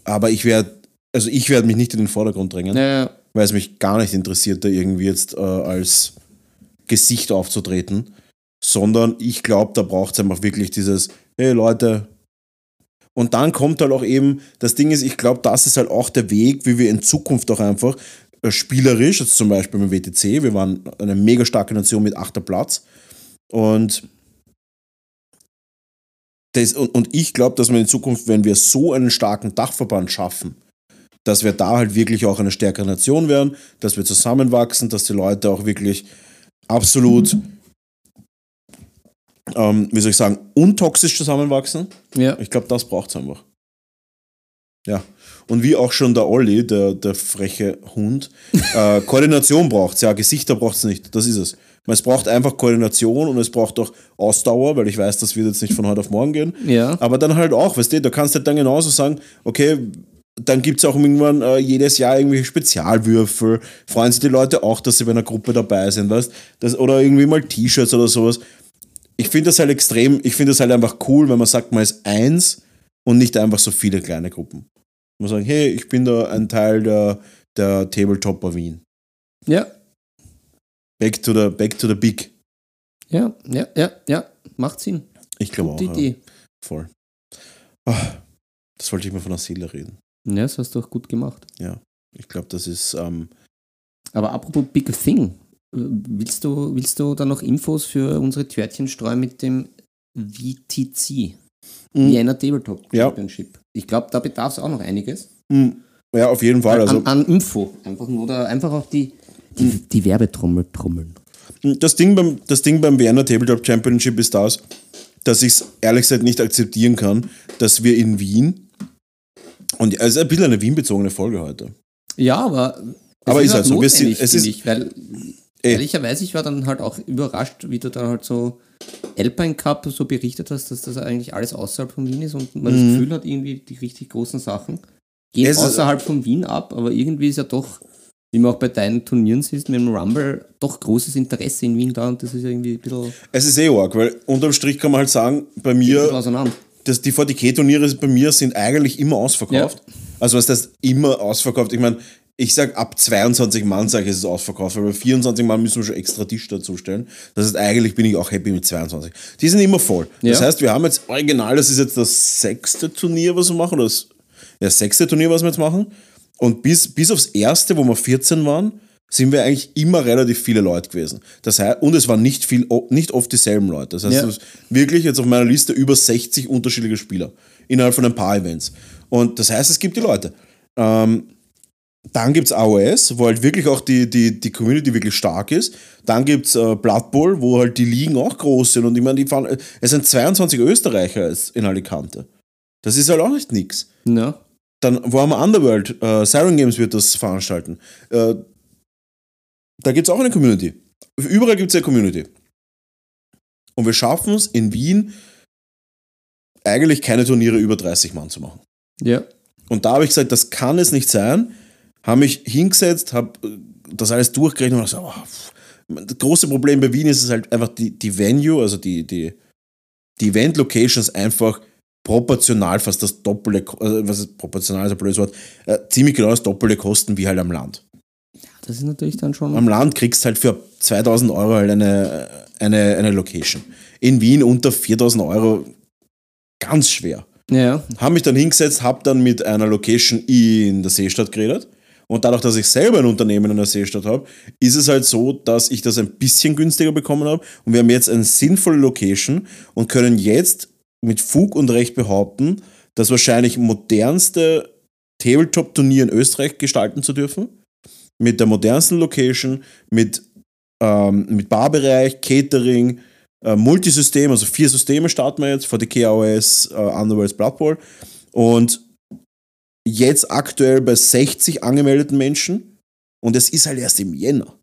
Aber ich werde, also ich werde mich nicht in den Vordergrund drängen, Ja, weil es mich gar nicht interessiert, da irgendwie jetzt äh, als Gesicht aufzutreten. Sondern ich glaube, da braucht es einfach wirklich dieses, hey Leute. Und dann kommt halt auch eben, das Ding ist, ich glaube, das ist halt auch der Weg, wie wir in Zukunft auch einfach äh, spielerisch, jetzt zum Beispiel beim WTC, wir waren eine mega starke Nation mit achter Platz. Und, das, und, und ich glaube, dass wir in Zukunft, wenn wir so einen starken Dachverband schaffen, dass wir da halt wirklich auch eine stärkere Nation werden, dass wir zusammenwachsen, dass die Leute auch wirklich absolut, ähm, wie soll ich sagen, untoxisch zusammenwachsen. ja. Ich glaube, das braucht es einfach. Ja. Und wie auch schon der Olli, der, der freche Hund, äh, [laughs] Koordination braucht Ja, Gesichter braucht es nicht. Das ist es. Es braucht einfach Koordination und es braucht auch Ausdauer, weil ich weiß, das wird jetzt nicht von heute auf morgen gehen. Ja. Aber dann halt auch, weißt du, da kannst du halt dann genauso sagen, okay, dann gibt es auch irgendwann äh, jedes Jahr irgendwelche Spezialwürfel. Freuen sich die Leute auch, dass sie bei einer Gruppe dabei sind, weißt das, Oder irgendwie mal T-Shirts oder sowas. Ich finde das halt extrem, ich finde das halt einfach cool, wenn man sagt, man ist eins und nicht einfach so viele kleine Gruppen. Man sagt, hey, ich bin da ein Teil der, der Tabletopper Wien. Ja. Back to the, back to the big. Ja, ja, ja, ja. Macht Sinn. Ich glaube auch. Gute Ja. Idee. Voll. Ah, das wollte ich mir von der Seele reden. Ja, das hast du auch gut gemacht. Ich glaube, das ist. Ähm, Aber apropos Big Thing, äh, willst du, willst du da noch Infos für unsere Törtchen streuen mit dem VTC? Vienna Tabletop Ja. Championship. Ich glaube, da bedarf es auch noch einiges. mm, ja, auf jeden Fall. Also, an, an Info. Einfach nur da einfach auch die, die, die Werbetrommel trommeln. das, Ding beim, das Ding beim Vienna Tabletop Championship ist das, dass ich es ehrlich gesagt nicht akzeptieren kann, dass wir in Wien. Und also ein bisschen eine Wien-bezogene Folge heute. Ja, aber es Aber ist halt halt so. Wir sind- es ist- ich, weil Eh. ehrlicherweise, ich war dann halt auch überrascht, wie du dann halt so Alpine Cup so berichtet hast, dass das eigentlich alles außerhalb von Wien ist und man das Gefühl hat, irgendwie die richtig großen Sachen gehen Mhm. Es ist- außerhalb von Wien ab, aber irgendwie ist ja doch, wie man auch bei deinen Turnieren siehst, mit dem Rumble doch großes Interesse in Wien da und das ist ja irgendwie ein bisschen, Es ist eh arg, weil unterm Strich kann man halt sagen, bei mir, auseinander. Das, die 40k-Turniere bei mir sind eigentlich immer ausverkauft. Also was das immer ausverkauft? Ich meine, ich sag ab 22 Mann sage ich, ist es ausverkauft, weil bei 24 Mann müssen wir schon extra Tisch dazu stellen. Das heißt, eigentlich bin ich auch happy mit 22. Die sind immer voll. Das Ja. heißt, wir haben jetzt original, das ist jetzt das sechste Turnier, was wir machen, oder das, ja, das sechste Turnier, was wir jetzt machen. Und bis, bis aufs erste, wo wir 14 waren, sind wir eigentlich immer relativ viele Leute gewesen. Das heißt, und es waren nicht, viel, nicht oft dieselben Leute. Das heißt, Ja. wirklich jetzt auf meiner Liste über 60 unterschiedliche Spieler innerhalb von ein paar Events. Und das heißt, es gibt die Leute. Ähm, dann gibt es AOS, wo halt wirklich auch die, die, die Community wirklich stark ist. Dann gibt es äh, Blood Bowl, wo halt die Ligen auch groß sind. Und ich meine, die fahren, es sind 22 Österreicher in Alicante. Das ist halt auch nicht nix. Ja. Dann, wo haben wir Underworld? Äh, Siren Games wird das veranstalten. Äh, da gibt es auch eine Community. Überall gibt es eine Community. Und wir schaffen es in Wien eigentlich keine Turniere über 30 Mann zu machen. Ja. Und da habe ich gesagt, das kann es nicht sein. Habe mich hingesetzt, habe das alles durchgerechnet und gesagt, oh, Das große Problem bei Wien ist es halt einfach die, die Venue, also die, die, die Event-Locations einfach proportional fast das Doppelte, äh, was ist proportional ist ein blödes Wort, äh, ziemlich genau das Doppelte kosten wie halt am Land. Das ist natürlich dann schon. Am Land kriegst du halt für 2000 Euro halt eine, eine, eine Location. In Wien unter 4000 Euro ganz schwer. ja, Habe mich dann hingesetzt, habe dann mit einer Location in der Seestadt geredet. Und dadurch, dass ich selber ein Unternehmen in der Seestadt habe, ist es halt so, dass ich das ein bisschen günstiger bekommen habe. Und wir haben jetzt eine sinnvolle Location und können jetzt mit Fug und Recht behaupten, das wahrscheinlich modernste Tabletop-Turnier in Österreich gestalten zu dürfen. Mit der modernsten Location, mit, ähm, mit Barbereich, Catering, äh, Multisystem, also vier Systeme starten wir jetzt, VDK, AOS, äh, Underworlds, Blood Bowl. Und jetzt aktuell bei 60 angemeldeten Menschen und es ist halt erst im Jänner.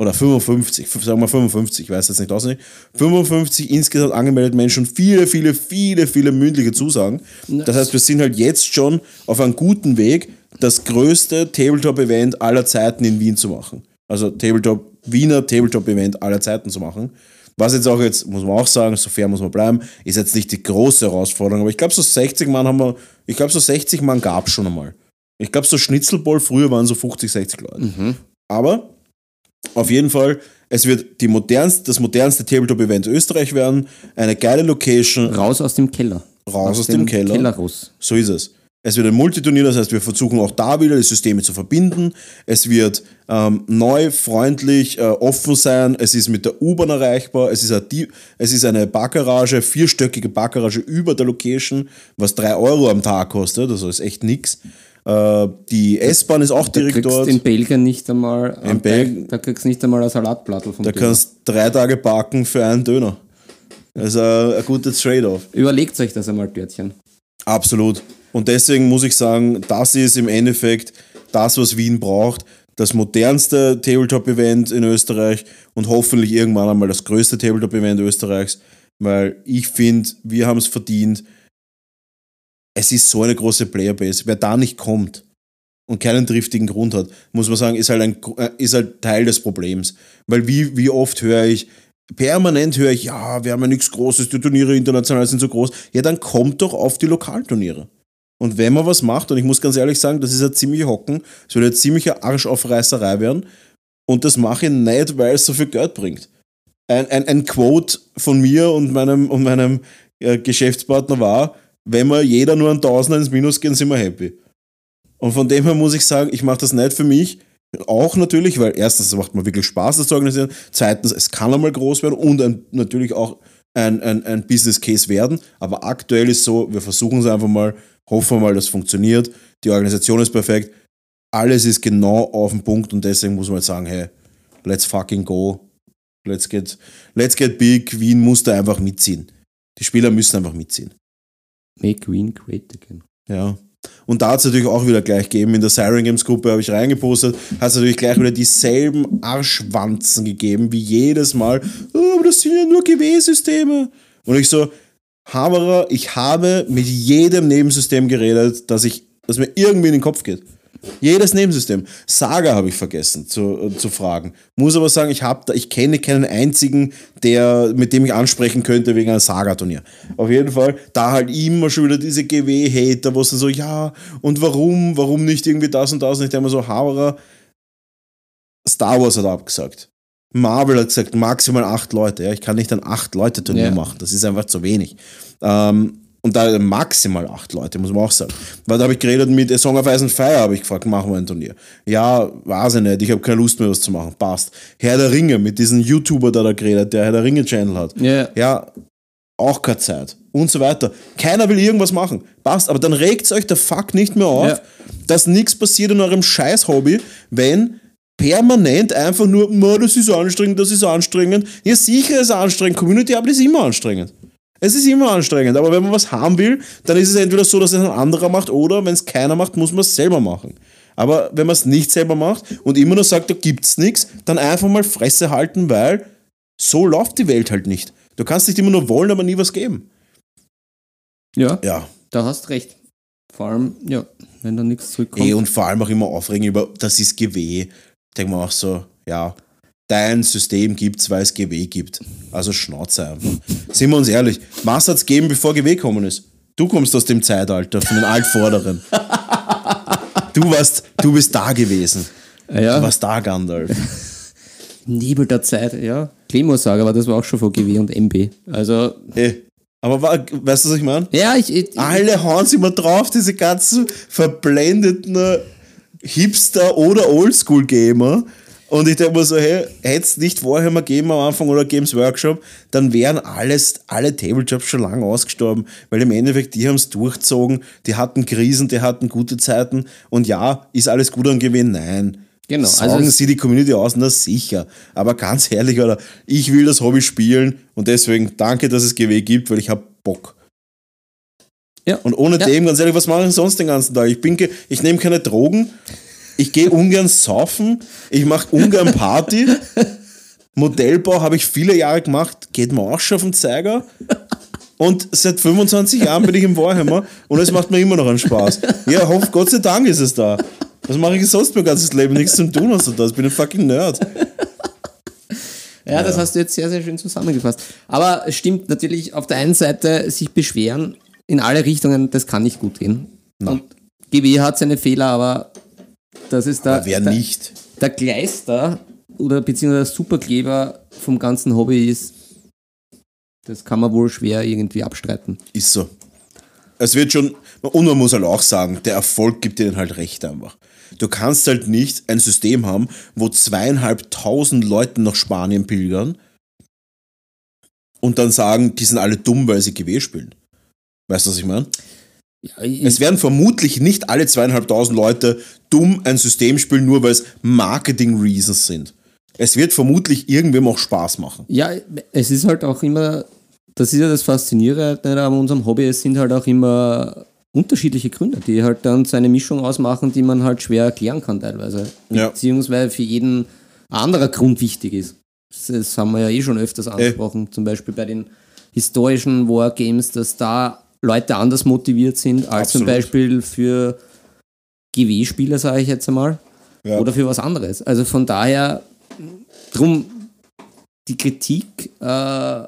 Oder 55, f- sagen wir 55, ich weiß jetzt nicht auswendig. 55 insgesamt angemeldete Menschen und viele, viele, viele, viele mündliche Zusagen. Das heißt, wir sind halt jetzt schon auf einem guten Weg, das größte Tabletop-Event aller Zeiten in Wien zu machen. Also Tabletop, Wiener Tabletop-Event aller Zeiten zu machen. Was jetzt auch jetzt, muss man auch sagen, so fair muss man bleiben, ist jetzt nicht die große Herausforderung, aber ich glaube, so 60 Mann haben wir, ich glaube, so 60 Mann gab es schon einmal. Ich glaube, so Schnitzelbowl früher waren so 50, 60 Leute. Aber auf jeden Fall, es wird die modernste, das modernste Tabletop-Event Österreich werden, eine geile Location, raus aus dem Keller. Raus aus dem Keller. Keller raus. so ist es. Es wird ein Multiturnier, das heißt, wir versuchen auch da wieder die Systeme zu verbinden. Es wird ähm, neu, freundlich, äh, offen sein. Es ist mit der U-Bahn erreichbar. Es ist, eine, es ist eine Parkgarage, vierstöckige Parkgarage über der Location, was 3 Euro am Tag kostet. Also ist echt nix. Äh, die S-Bahn ist auch Da direkt kriegst dort. in Belgien nicht einmal, In Belgien- da kriegst du nicht einmal ein Salatblattl vom Da Döner. kannst du drei Tage parken für einen Döner. Das ist ein, ein gutes Trade-off. Überlegt euch das einmal, Törtchen. Absolut. Und deswegen muss ich sagen, das ist im Endeffekt das, was Wien braucht. Das modernste Tabletop-Event in Österreich und hoffentlich irgendwann einmal das größte Tabletop-Event Österreichs, weil ich finde, wir haben es verdient. Es ist so eine große Playerbase. Wer da nicht kommt und keinen triftigen Grund hat, muss man sagen, ist halt, ein, äh, ist halt Teil des Problems. Weil wie, wie oft höre ich, permanent höre ich, ja, wir haben ja nichts Großes, die Turniere international sind so groß. Ja, dann kommt doch auf die Lokalturniere. Und wenn man was macht, und ich muss ganz ehrlich sagen, das ist ein ziemlicher Hocken, es wird eine ziemliche Arschaufreißerei werden. Und das mache ich nicht, weil es so viel Geld bringt. Ein, ein, ein Quote von mir und meinem, und meinem äh, Geschäftspartner war, wenn wir jeder nur ein Tausender ins Minus gehen, sind wir happy. Und von dem her muss ich sagen, ich mache das nicht für mich. Auch natürlich, weil erstens macht mir wirklich Spaß, das zu organisieren. Zweitens, es kann einmal groß werden und ein, natürlich auch ein, ein, ein Business Case werden. Aber aktuell ist so, wir versuchen es einfach mal, hoffen mal, das funktioniert. Die Organisation ist perfekt. Alles ist genau auf den Punkt und deswegen muss man halt sagen, hey, let's fucking go. Let's get, let's get big. Wien muss da einfach mitziehen. Die Spieler müssen einfach mitziehen. Make Wien great again. Ja. Und da hat es natürlich auch wieder gleich gegeben. In der Siren Games Gruppe habe ich reingepostet, hat es natürlich gleich wieder dieselben Arschwanzen gegeben wie jedes Mal. Oh, aber das sind ja nur GW-Systeme. Und ich so, Haberer, ich habe mit jedem Nebensystem geredet, dass ich, dass mir irgendwie in den Kopf geht. Jedes Nebensystem. Saga habe ich vergessen zu, äh, zu fragen. Muss aber sagen, ich, hab da, ich kenne keinen einzigen, der, mit dem ich ansprechen könnte wegen einem Saga-Turnier. Auf jeden Fall, da halt immer schon wieder diese GW-Hater, wo es dann so, ja, und warum, warum nicht irgendwie das und das? Und ich denke mir so, Haberer, Star Wars hat abgesagt. Marvel hat gesagt, maximal acht Leute. Ja, ich kann nicht ein acht Leute Turnier Ja. machen. Das ist einfach zu wenig. Ähm, und da maximal acht Leute, muss man auch sagen. Weil da habe ich geredet mit A Song of Ice and Fire, habe ich gefragt, machen wir ein Turnier. Ja, weiß ich nicht, ich habe keine Lust mehr, was zu machen. Passt. Herr der Ringe, mit diesem YouTuber, der da geredet, der Herr der Ringe-Channel hat. Ja. Ja, auch keine Zeit. Und so weiter. Keiner will irgendwas machen. Passt, aber dann regt euch der Fuck nicht mehr auf, Ja. dass nichts passiert in eurem Scheiß-Hobby, wenn permanent einfach nur, "Ma, das ist anstrengend, das ist anstrengend. Ja, sicher ist anstrengend. Community Arbeit ist immer anstrengend. Es ist immer anstrengend, aber wenn man was haben will, dann ist es entweder so, dass es ein anderer macht oder wenn es keiner macht, muss man es selber machen. Aber wenn man es nicht selber macht und immer nur sagt, da gibt's nichts, dann einfach mal Fresse halten, weil so läuft die Welt halt nicht. Du kannst nicht immer nur wollen, aber nie was geben. Ja, Ja. da hast recht. Vor allem, ja, wenn da nichts zurückkommt. Ey, und vor allem auch immer aufregen über, das ist GW. Denkt man auch so, ja, dein System gibt's, weil es GW gibt. Also Schnauze einfach. Sind wir uns ehrlich, was hat's gegeben, bevor GW gekommen ist? Du kommst aus dem Zeitalter von den Altvorderen. Du warst, du bist da gewesen. Ja. Du warst da, Gandalf. Nebel der Zeit, ja. Claymore Saga, aber das war auch schon von GW und MB. Also, Hey, aber wa- weißt du, was ich meine? ja, ich, ich, Alle hauen sich immer drauf, diese ganzen verblendeten Hipster- oder Oldschool-Gamer. Und ich denke mir so, hey, hätte es nicht vorher mal gegeben am Anfang oder Games Workshop, dann wären alles, alle Tabletops schon lange ausgestorben, weil im Endeffekt, die haben es durchgezogen, die hatten Krisen, die hatten gute Zeiten und ja, ist alles gut an gewesen? Nein. Genau, Sagen also sie die Community aus, na sicher. Aber ganz ehrlich, oder ich will das Hobby spielen und deswegen danke, dass es GW gibt, weil ich habe Bock. ja. Und ohne Ja. dem, ganz ehrlich, was mache ich sonst den ganzen Tag? Ich, bin ich nehme keine Drogen, ich gehe ungern saufen, ich mache ungern Party. Modellbau habe ich viele Jahre gemacht, geht mir auch schon auf den Zeiger. Und seit 25 Jahren bin ich im Warhammer und es macht mir immer noch einen Spaß. Ja, hoff, Gott sei Dank ist es da. Was mache ich sonst mein ganzes Leben? Nichts zum tun hast du das. Ich bin ein fucking Nerd. Ja, das hast du jetzt sehr, sehr schön zusammengefasst. Aber es stimmt natürlich auf der einen Seite, sich beschweren in alle Richtungen, das kann nicht gut gehen. Na. Und GW hat seine Fehler, aber das ist der, Wer der, nicht? der Kleister oder beziehungsweise der Superkleber vom ganzen Hobby ist, das kann man wohl schwer irgendwie abstreiten. Ist so. Es wird schon, und man muss halt auch sagen, der Erfolg gibt dir dann halt recht einfach. Du kannst halt nicht ein System haben, wo zweieinhalbtausend Leute nach Spanien pilgern und dann sagen, die sind alle dumm, weil sie GW spielen. Weißt du, was ich meine? Es werden vermutlich nicht alle zweieinhalbtausend Leute dumm ein System spielen, nur weil es Marketing-Reasons sind. Es wird vermutlich irgendwem auch Spaß machen. ja, es ist halt auch immer, das ist ja das Faszinierende an unserem Hobby, es sind halt auch immer unterschiedliche Gründe, die halt dann so eine Mischung ausmachen, die man halt schwer erklären kann teilweise. Ja. Beziehungsweise für jeden anderer Grund wichtig ist. Das, das haben wir ja eh schon öfters angesprochen, zum Beispiel bei den historischen Wargames, dass da Leute anders motiviert sind als zum Absolut. Beispiel für GW-Spieler, sage ich jetzt einmal, Ja. oder für was anderes. Also von daher, drum die Kritik äh,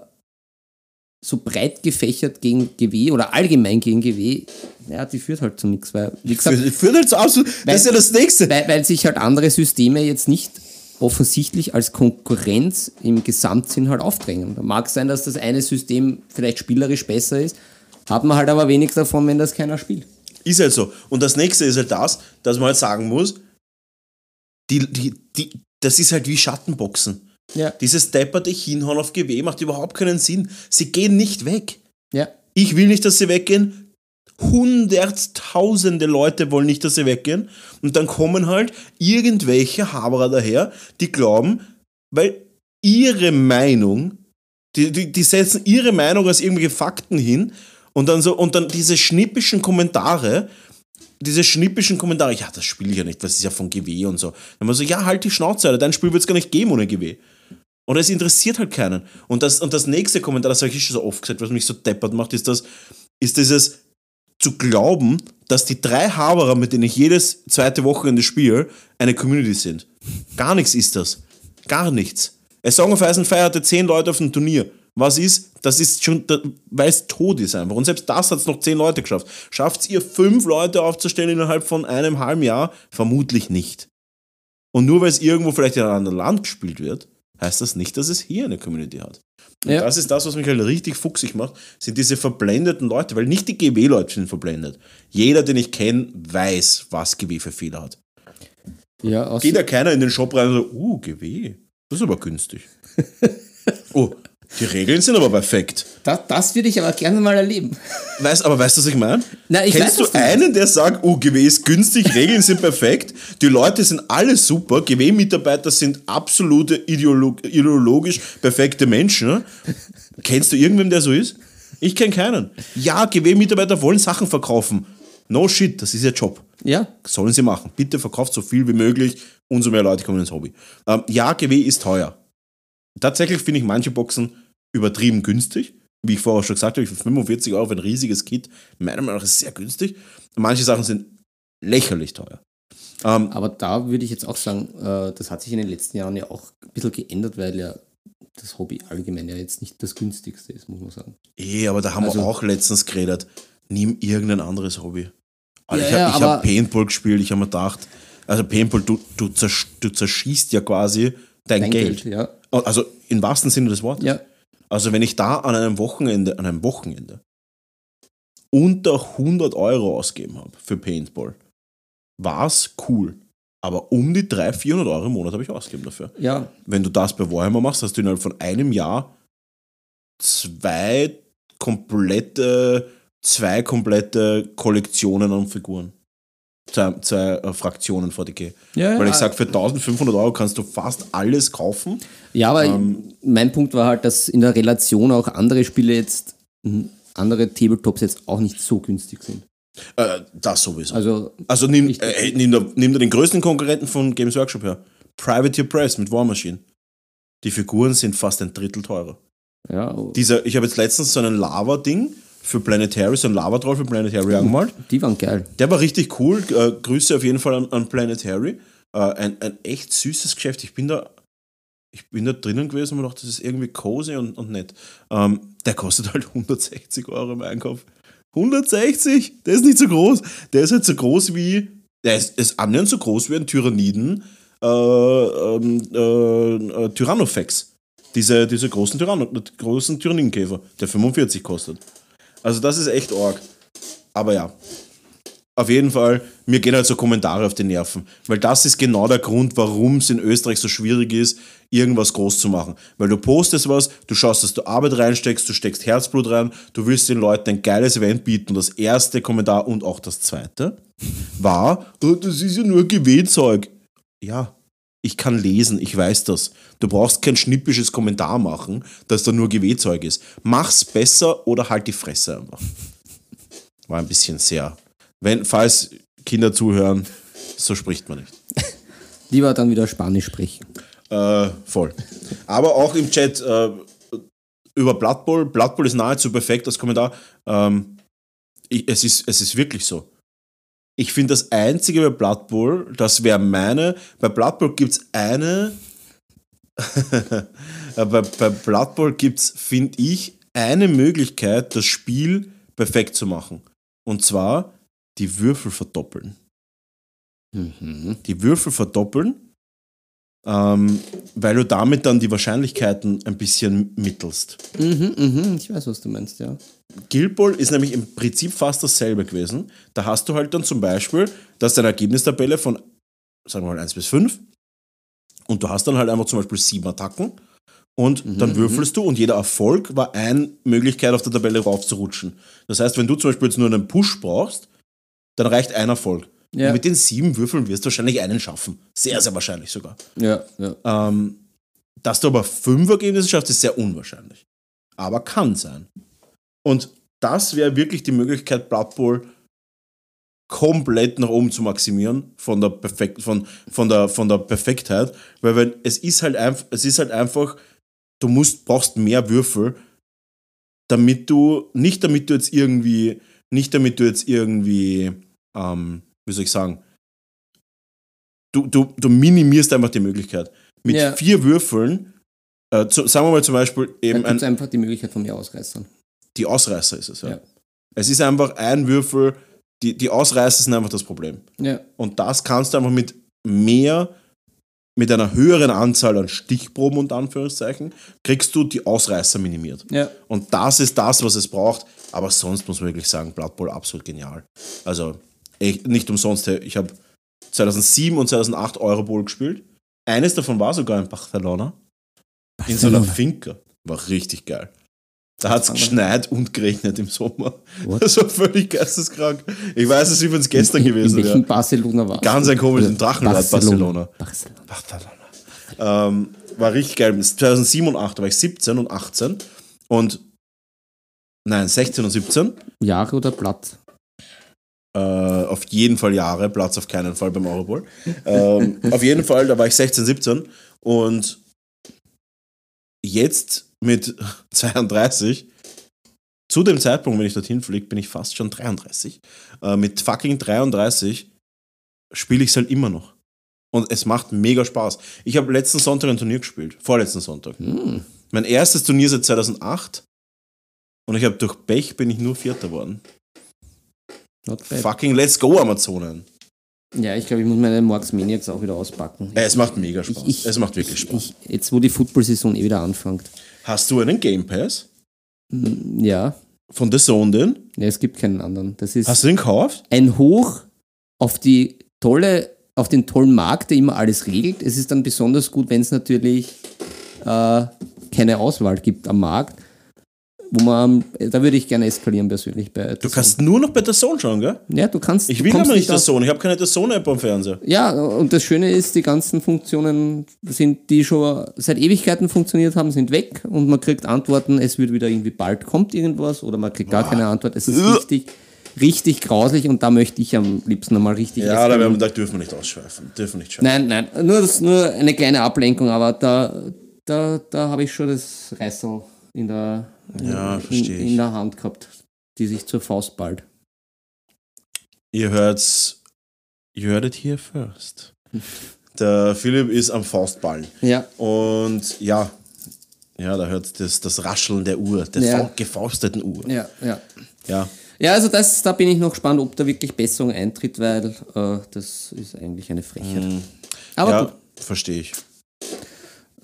so breit gefächert gegen GW oder allgemein gegen GW, ja, die führt halt zu nichts, weil, wie gesagt, Führt führt halt zu absolut, das ist ja das Nächste. weil, weil sich halt andere Systeme jetzt nicht offensichtlich als Konkurrenz im Gesamtsinn halt aufdrängen. Da mag sein, dass das eine System vielleicht spielerisch besser ist, hat man halt aber wenig davon, wenn das keiner spielt. Ist halt so. Und das nächste ist halt das, dass man halt sagen muss, die, die, die, das ist halt wie Schattenboxen. Ja. Dieses depperte Hinhauen auf GW macht überhaupt keinen Sinn. Sie gehen nicht weg. Ja. Ich will nicht, dass sie weggehen. Hunderttausende Leute wollen nicht, dass sie weggehen. Und dann kommen halt irgendwelche Haberer daher, die glauben, weil ihre Meinung, die, die, die setzen ihre Meinung als irgendwelche Fakten hin und dann so, und dann diese schnippischen Kommentare, diese schnippischen Kommentare, ja, das spiele ich ja nicht, das ist ja von GW und so. Dann man so, ja, halt die Schnauze, Alter, dein Spiel wird es gar nicht geben ohne GW. Und es interessiert halt keinen. Und das, und das nächste Kommentar, das habe ich schon so oft gesagt, was mich so deppert macht, ist das, ist dieses zu glauben, dass die drei Haberer, mit denen ich jedes zweite Wochenende spiele, eine Community sind. Gar nichts ist das. Gar nichts. A Song of Fire hatte zehn Leute auf dem Turnier. Was ist? Das ist schon, weil es tot ist einfach. Und selbst das hat es noch zehn Leute geschafft. Schafft ihr fünf Leute aufzustellen innerhalb von einem halben Jahr? Vermutlich nicht. Und nur weil es irgendwo vielleicht in einem anderen Land gespielt wird, heißt das nicht, dass es hier eine Community hat. Und Ja. das ist das, was mich halt richtig fuchsig macht, sind diese verblendeten Leute, weil nicht die GW-Leute sind verblendet. Jeder, den ich kenne, weiß, was GW für Fehler hat. Ja, Geht ja keiner in den Shop rein und so, uh, GW, das ist aber günstig. [laughs] oh, die Regeln sind aber perfekt. das, das würde ich aber gerne mal erleben. Weißt, aber weißt du, was ich meine? Na, ich Kennst weiß, du einen, der sagt, oh, GW ist günstig, Regeln sind perfekt, die Leute sind alle super, GW-Mitarbeiter sind absolute ideolog ideologisch perfekte Menschen? Ne? Kennst du irgendwen, der so ist? Ich kenne keinen. Ja, GW-Mitarbeiter wollen Sachen verkaufen. No shit, das ist ihr Job. Ja, Sollen sie machen. Bitte verkauft so viel wie möglich, umso mehr Leute kommen ins Hobby. Ähm, ja, GW ist teuer. Tatsächlich finde ich manche Boxen übertrieben günstig. Wie ich vorher schon gesagt habe, für 45 Euro für ein riesiges Kit, meiner Meinung nach ist es sehr günstig. Manche Sachen sind lächerlich teuer. Ähm, Aber da würde ich jetzt auch sagen, äh, das hat sich in den letzten Jahren ja auch ein bisschen geändert, weil ja das Hobby allgemein ja jetzt nicht das günstigste ist, muss man sagen. eh, aber da haben Also- wir auch letztens geredet. Nimm irgendein anderes Hobby. Also Ja, ich habe ja, hab Paintball gespielt, ich habe mir gedacht, also Paintball, du, du, zersch, du zerschießt ja quasi dein, Dein Geld. Geld, ja. Also im wahrsten Sinne des Wortes. Ja, Also wenn ich da an einem Wochenende, an einem Wochenende unter 100 Euro ausgeben habe für Paintball, war es cool. Aber um die 300, 400 Euro im Monat habe ich ausgegeben dafür. ja, Wenn du das bei Warhammer machst, hast du innerhalb von einem Jahr zwei komplette, zwei komplette Kollektionen an Figuren. Zwei, zwei äh, Fraktionen VDG. ja. Weil ich sage, für 1500 Euro kannst du fast alles kaufen. Ja, aber Ähm, mein Punkt war halt, dass in der Relation auch andere Spiele jetzt, andere Tabletops jetzt auch nicht so günstig sind. Äh, das sowieso. Also, Also nimm, äh, nimm, da, nimm da den größten Konkurrenten von Games Workshop her. Privateer Press mit War Machine. Die Figuren sind fast ein Drittel teurer. ja, Dieser, ich habe jetzt letztens so ein Lava-Ding für Planetary, so ein Lava-Troll für Planetary angemalt. die waren geil. Der war richtig cool. Äh, Grüße auf jeden Fall an, an Planetary. Äh, ein, ein echt süßes Geschäft. Ich bin da, ich bin da drinnen gewesen und dachte, das ist irgendwie cozy und, und nett. Ähm, der kostet halt [laughs] 160 Euro im Einkauf. 160? Der ist nicht so groß. Der ist halt so groß wie, der ist, ist annähernd so groß wie ein Tyranniden äh, ähm, äh, äh, Tyrannofex. Diese, diese großen, Tyranno, großen Tyrannidenkäfer, der 45 kostet. Also das ist echt arg. Aber ja, auf jeden Fall, mir gehen halt so Kommentare auf die Nerven. Weil das ist genau der Grund, warum es in Österreich so schwierig ist, irgendwas groß zu machen. Weil du postest was, du schaust, dass du Arbeit reinsteckst, du steckst Herzblut rein, du willst den Leuten ein geiles Event bieten. Das erste Kommentar und auch das zweite war, oh, das ist ja nur Gewehzeug. Ja, ich kann lesen, ich weiß das. Du brauchst kein schnippisches Kommentar machen, dass da nur Gewehzeug ist. Mach's besser oder halt die Fresse einfach. War ein bisschen sehr. Wenn, falls Kinder zuhören, so spricht man nicht. Lieber dann wieder Spanisch sprechen. Äh, voll. Aber auch im Chat äh, über Blood Bowl. Blood Bowl ist nahezu perfekt als Kommentar. Ähm, ich, es, ist, es ist wirklich so. Ich finde das Einzige bei Blood Bowl, das wäre meine. Bei Blood Bowl gibt es eine. [laughs] Äh, bei, bei Blood Bowl gibt es, finde ich, eine Möglichkeit, das Spiel perfekt zu machen. Und zwar die Würfel verdoppeln Mhm. die Würfel verdoppeln, ähm, weil du damit dann die Wahrscheinlichkeiten ein bisschen mittelst. Mhm, mhm, ich weiß, was du meinst, ja. Guild Ball ist nämlich im Prinzip fast dasselbe gewesen. Da hast du halt dann zum Beispiel, das ist eine Ergebnistabelle von, sagen wir mal, 1 bis 5 und du hast dann halt einfach zum Beispiel sieben Attacken und dann würfelst du und jeder Erfolg war eine Möglichkeit, auf der Tabelle raufzurutschen. Das heißt, wenn du zum Beispiel jetzt nur einen Push brauchst, dann reicht ein Erfolg. Ja. Mit den sieben Würfeln wirst du wahrscheinlich einen schaffen. Sehr, sehr wahrscheinlich sogar. Ja, ja. Ähm, dass du aber fünf Ergebnisse schaffst, ist sehr unwahrscheinlich. Aber kann sein. Und das wäre wirklich die Möglichkeit, Blood Bowl komplett nach oben zu maximieren von der, Perfekt, von, von der, von der Perfektheit. Weil wenn, es, ist halt einf es ist halt einfach, du musst, brauchst mehr Würfel, damit du, nicht damit du jetzt irgendwie, nicht damit du jetzt irgendwie, ähm, wie soll ich sagen, du, du, du minimierst einfach die Möglichkeit. Mit Ja. vier Würfeln, äh, zu, sagen wir mal zum Beispiel eben gibt ein, einfach die Möglichkeit von mir Ausreißern. die Ausreißer ist es. Ja. Ja. Es ist einfach ein Würfel, die, die Ausreißer sind einfach das Problem. Ja. Und das kannst du einfach mit mehr, mit einer höheren Anzahl an Stichproben und Anführungszeichen, kriegst du die Ausreißer minimiert. Ja. Und das ist das, was es braucht. Aber sonst muss man wirklich sagen, Blood Bowl absolut genial. Also ich, nicht umsonst, ich habe 2007 und 2008 Euro Bowl gespielt. Eines davon war sogar in Barcelona. In so einer Barcelona. Finca. War richtig geil. Da hat es geschneit und geregnet im Sommer. What? Das war völlig geisteskrank. Ich weiß es übrigens gestern in, gewesen In welchem wäre. Barcelona war Ganz ein komisches Drachenland Barcelona. Barcelona. Barcelona. Ähm, war richtig geil. 2007 und 2008 da war ich 17 und 18 und nein, 16 und 17. Jahre oder Blatt? Äh, auf jeden Fall Jahre, Platz auf keinen Fall beim Eurobowl. ähm, auf jeden Fall, da war ich 16, 17 und jetzt mit [laughs] 32, zu dem Zeitpunkt, wenn ich dorthin fliege, bin ich fast schon 33. Äh, mit fucking 33 spiele ich es halt immer noch. Und es macht mega Spaß. Ich habe letzten Sonntag ein Turnier gespielt. Vorletzten Sonntag. Hm. Mein erstes Turnier seit 2008. Und ich habe durch Pech bin ich nur Vierter geworden. Fucking let's go, Amazonen. Ja, ich glaube, ich muss meine Morgs Maniacs auch wieder auspacken. Es macht mega Spaß. Ich- es macht wirklich Spaß. Ich, jetzt, wo die Football-Saison eh wieder anfängt. Hast du einen Game Pass? Hm, Ja, Von The Zone den? ja, es gibt keinen anderen. Das ist Hast du den gekauft? ein Hoch auf die tolle, auf den tollen Markt, der immer alles regelt. Es ist dann besonders gut, wenn es natürlich äh, keine Auswahl gibt am Markt. Wo man, da würde ich gerne eskalieren persönlich bei Du kannst nur noch bei The Zone schauen, gell? Ja, du kannst. Ich will aber nicht auf- Zone. Ich habe keine The Zone-App am Fernseher. Ja, und das Schöne ist, die ganzen Funktionen sind, die schon seit Ewigkeiten funktioniert haben, sind weg und man kriegt Antworten, es wird wieder irgendwie bald kommt irgendwas oder man kriegt gar keine Antwort. Es ist richtig, richtig grauslich und da möchte ich am liebsten nochmal richtig Ja, da, werden- da dürfen wir nicht ausschweifen. Dürfen nicht schweifen. Nein, nein, nur, das, nur eine kleine Ablenkung, aber da, da, da habe ich schon das Reißel in der, Ja, in, verstehe ich. in der Hand gehabt, die sich zur Faust ballt. Ihr hört's. You heard it here first. Der Philipp ist am Faustballen. Ja, Und ja, ja, da hört das, das Rascheln der Uhr, der Ja. fa- gefausteten Uhr. ja, ja. Ja. Ja, also das, da bin ich noch gespannt, ob da wirklich Besserung eintritt, weil äh, das ist eigentlich eine Frechheit. Aber ja, verstehe ich.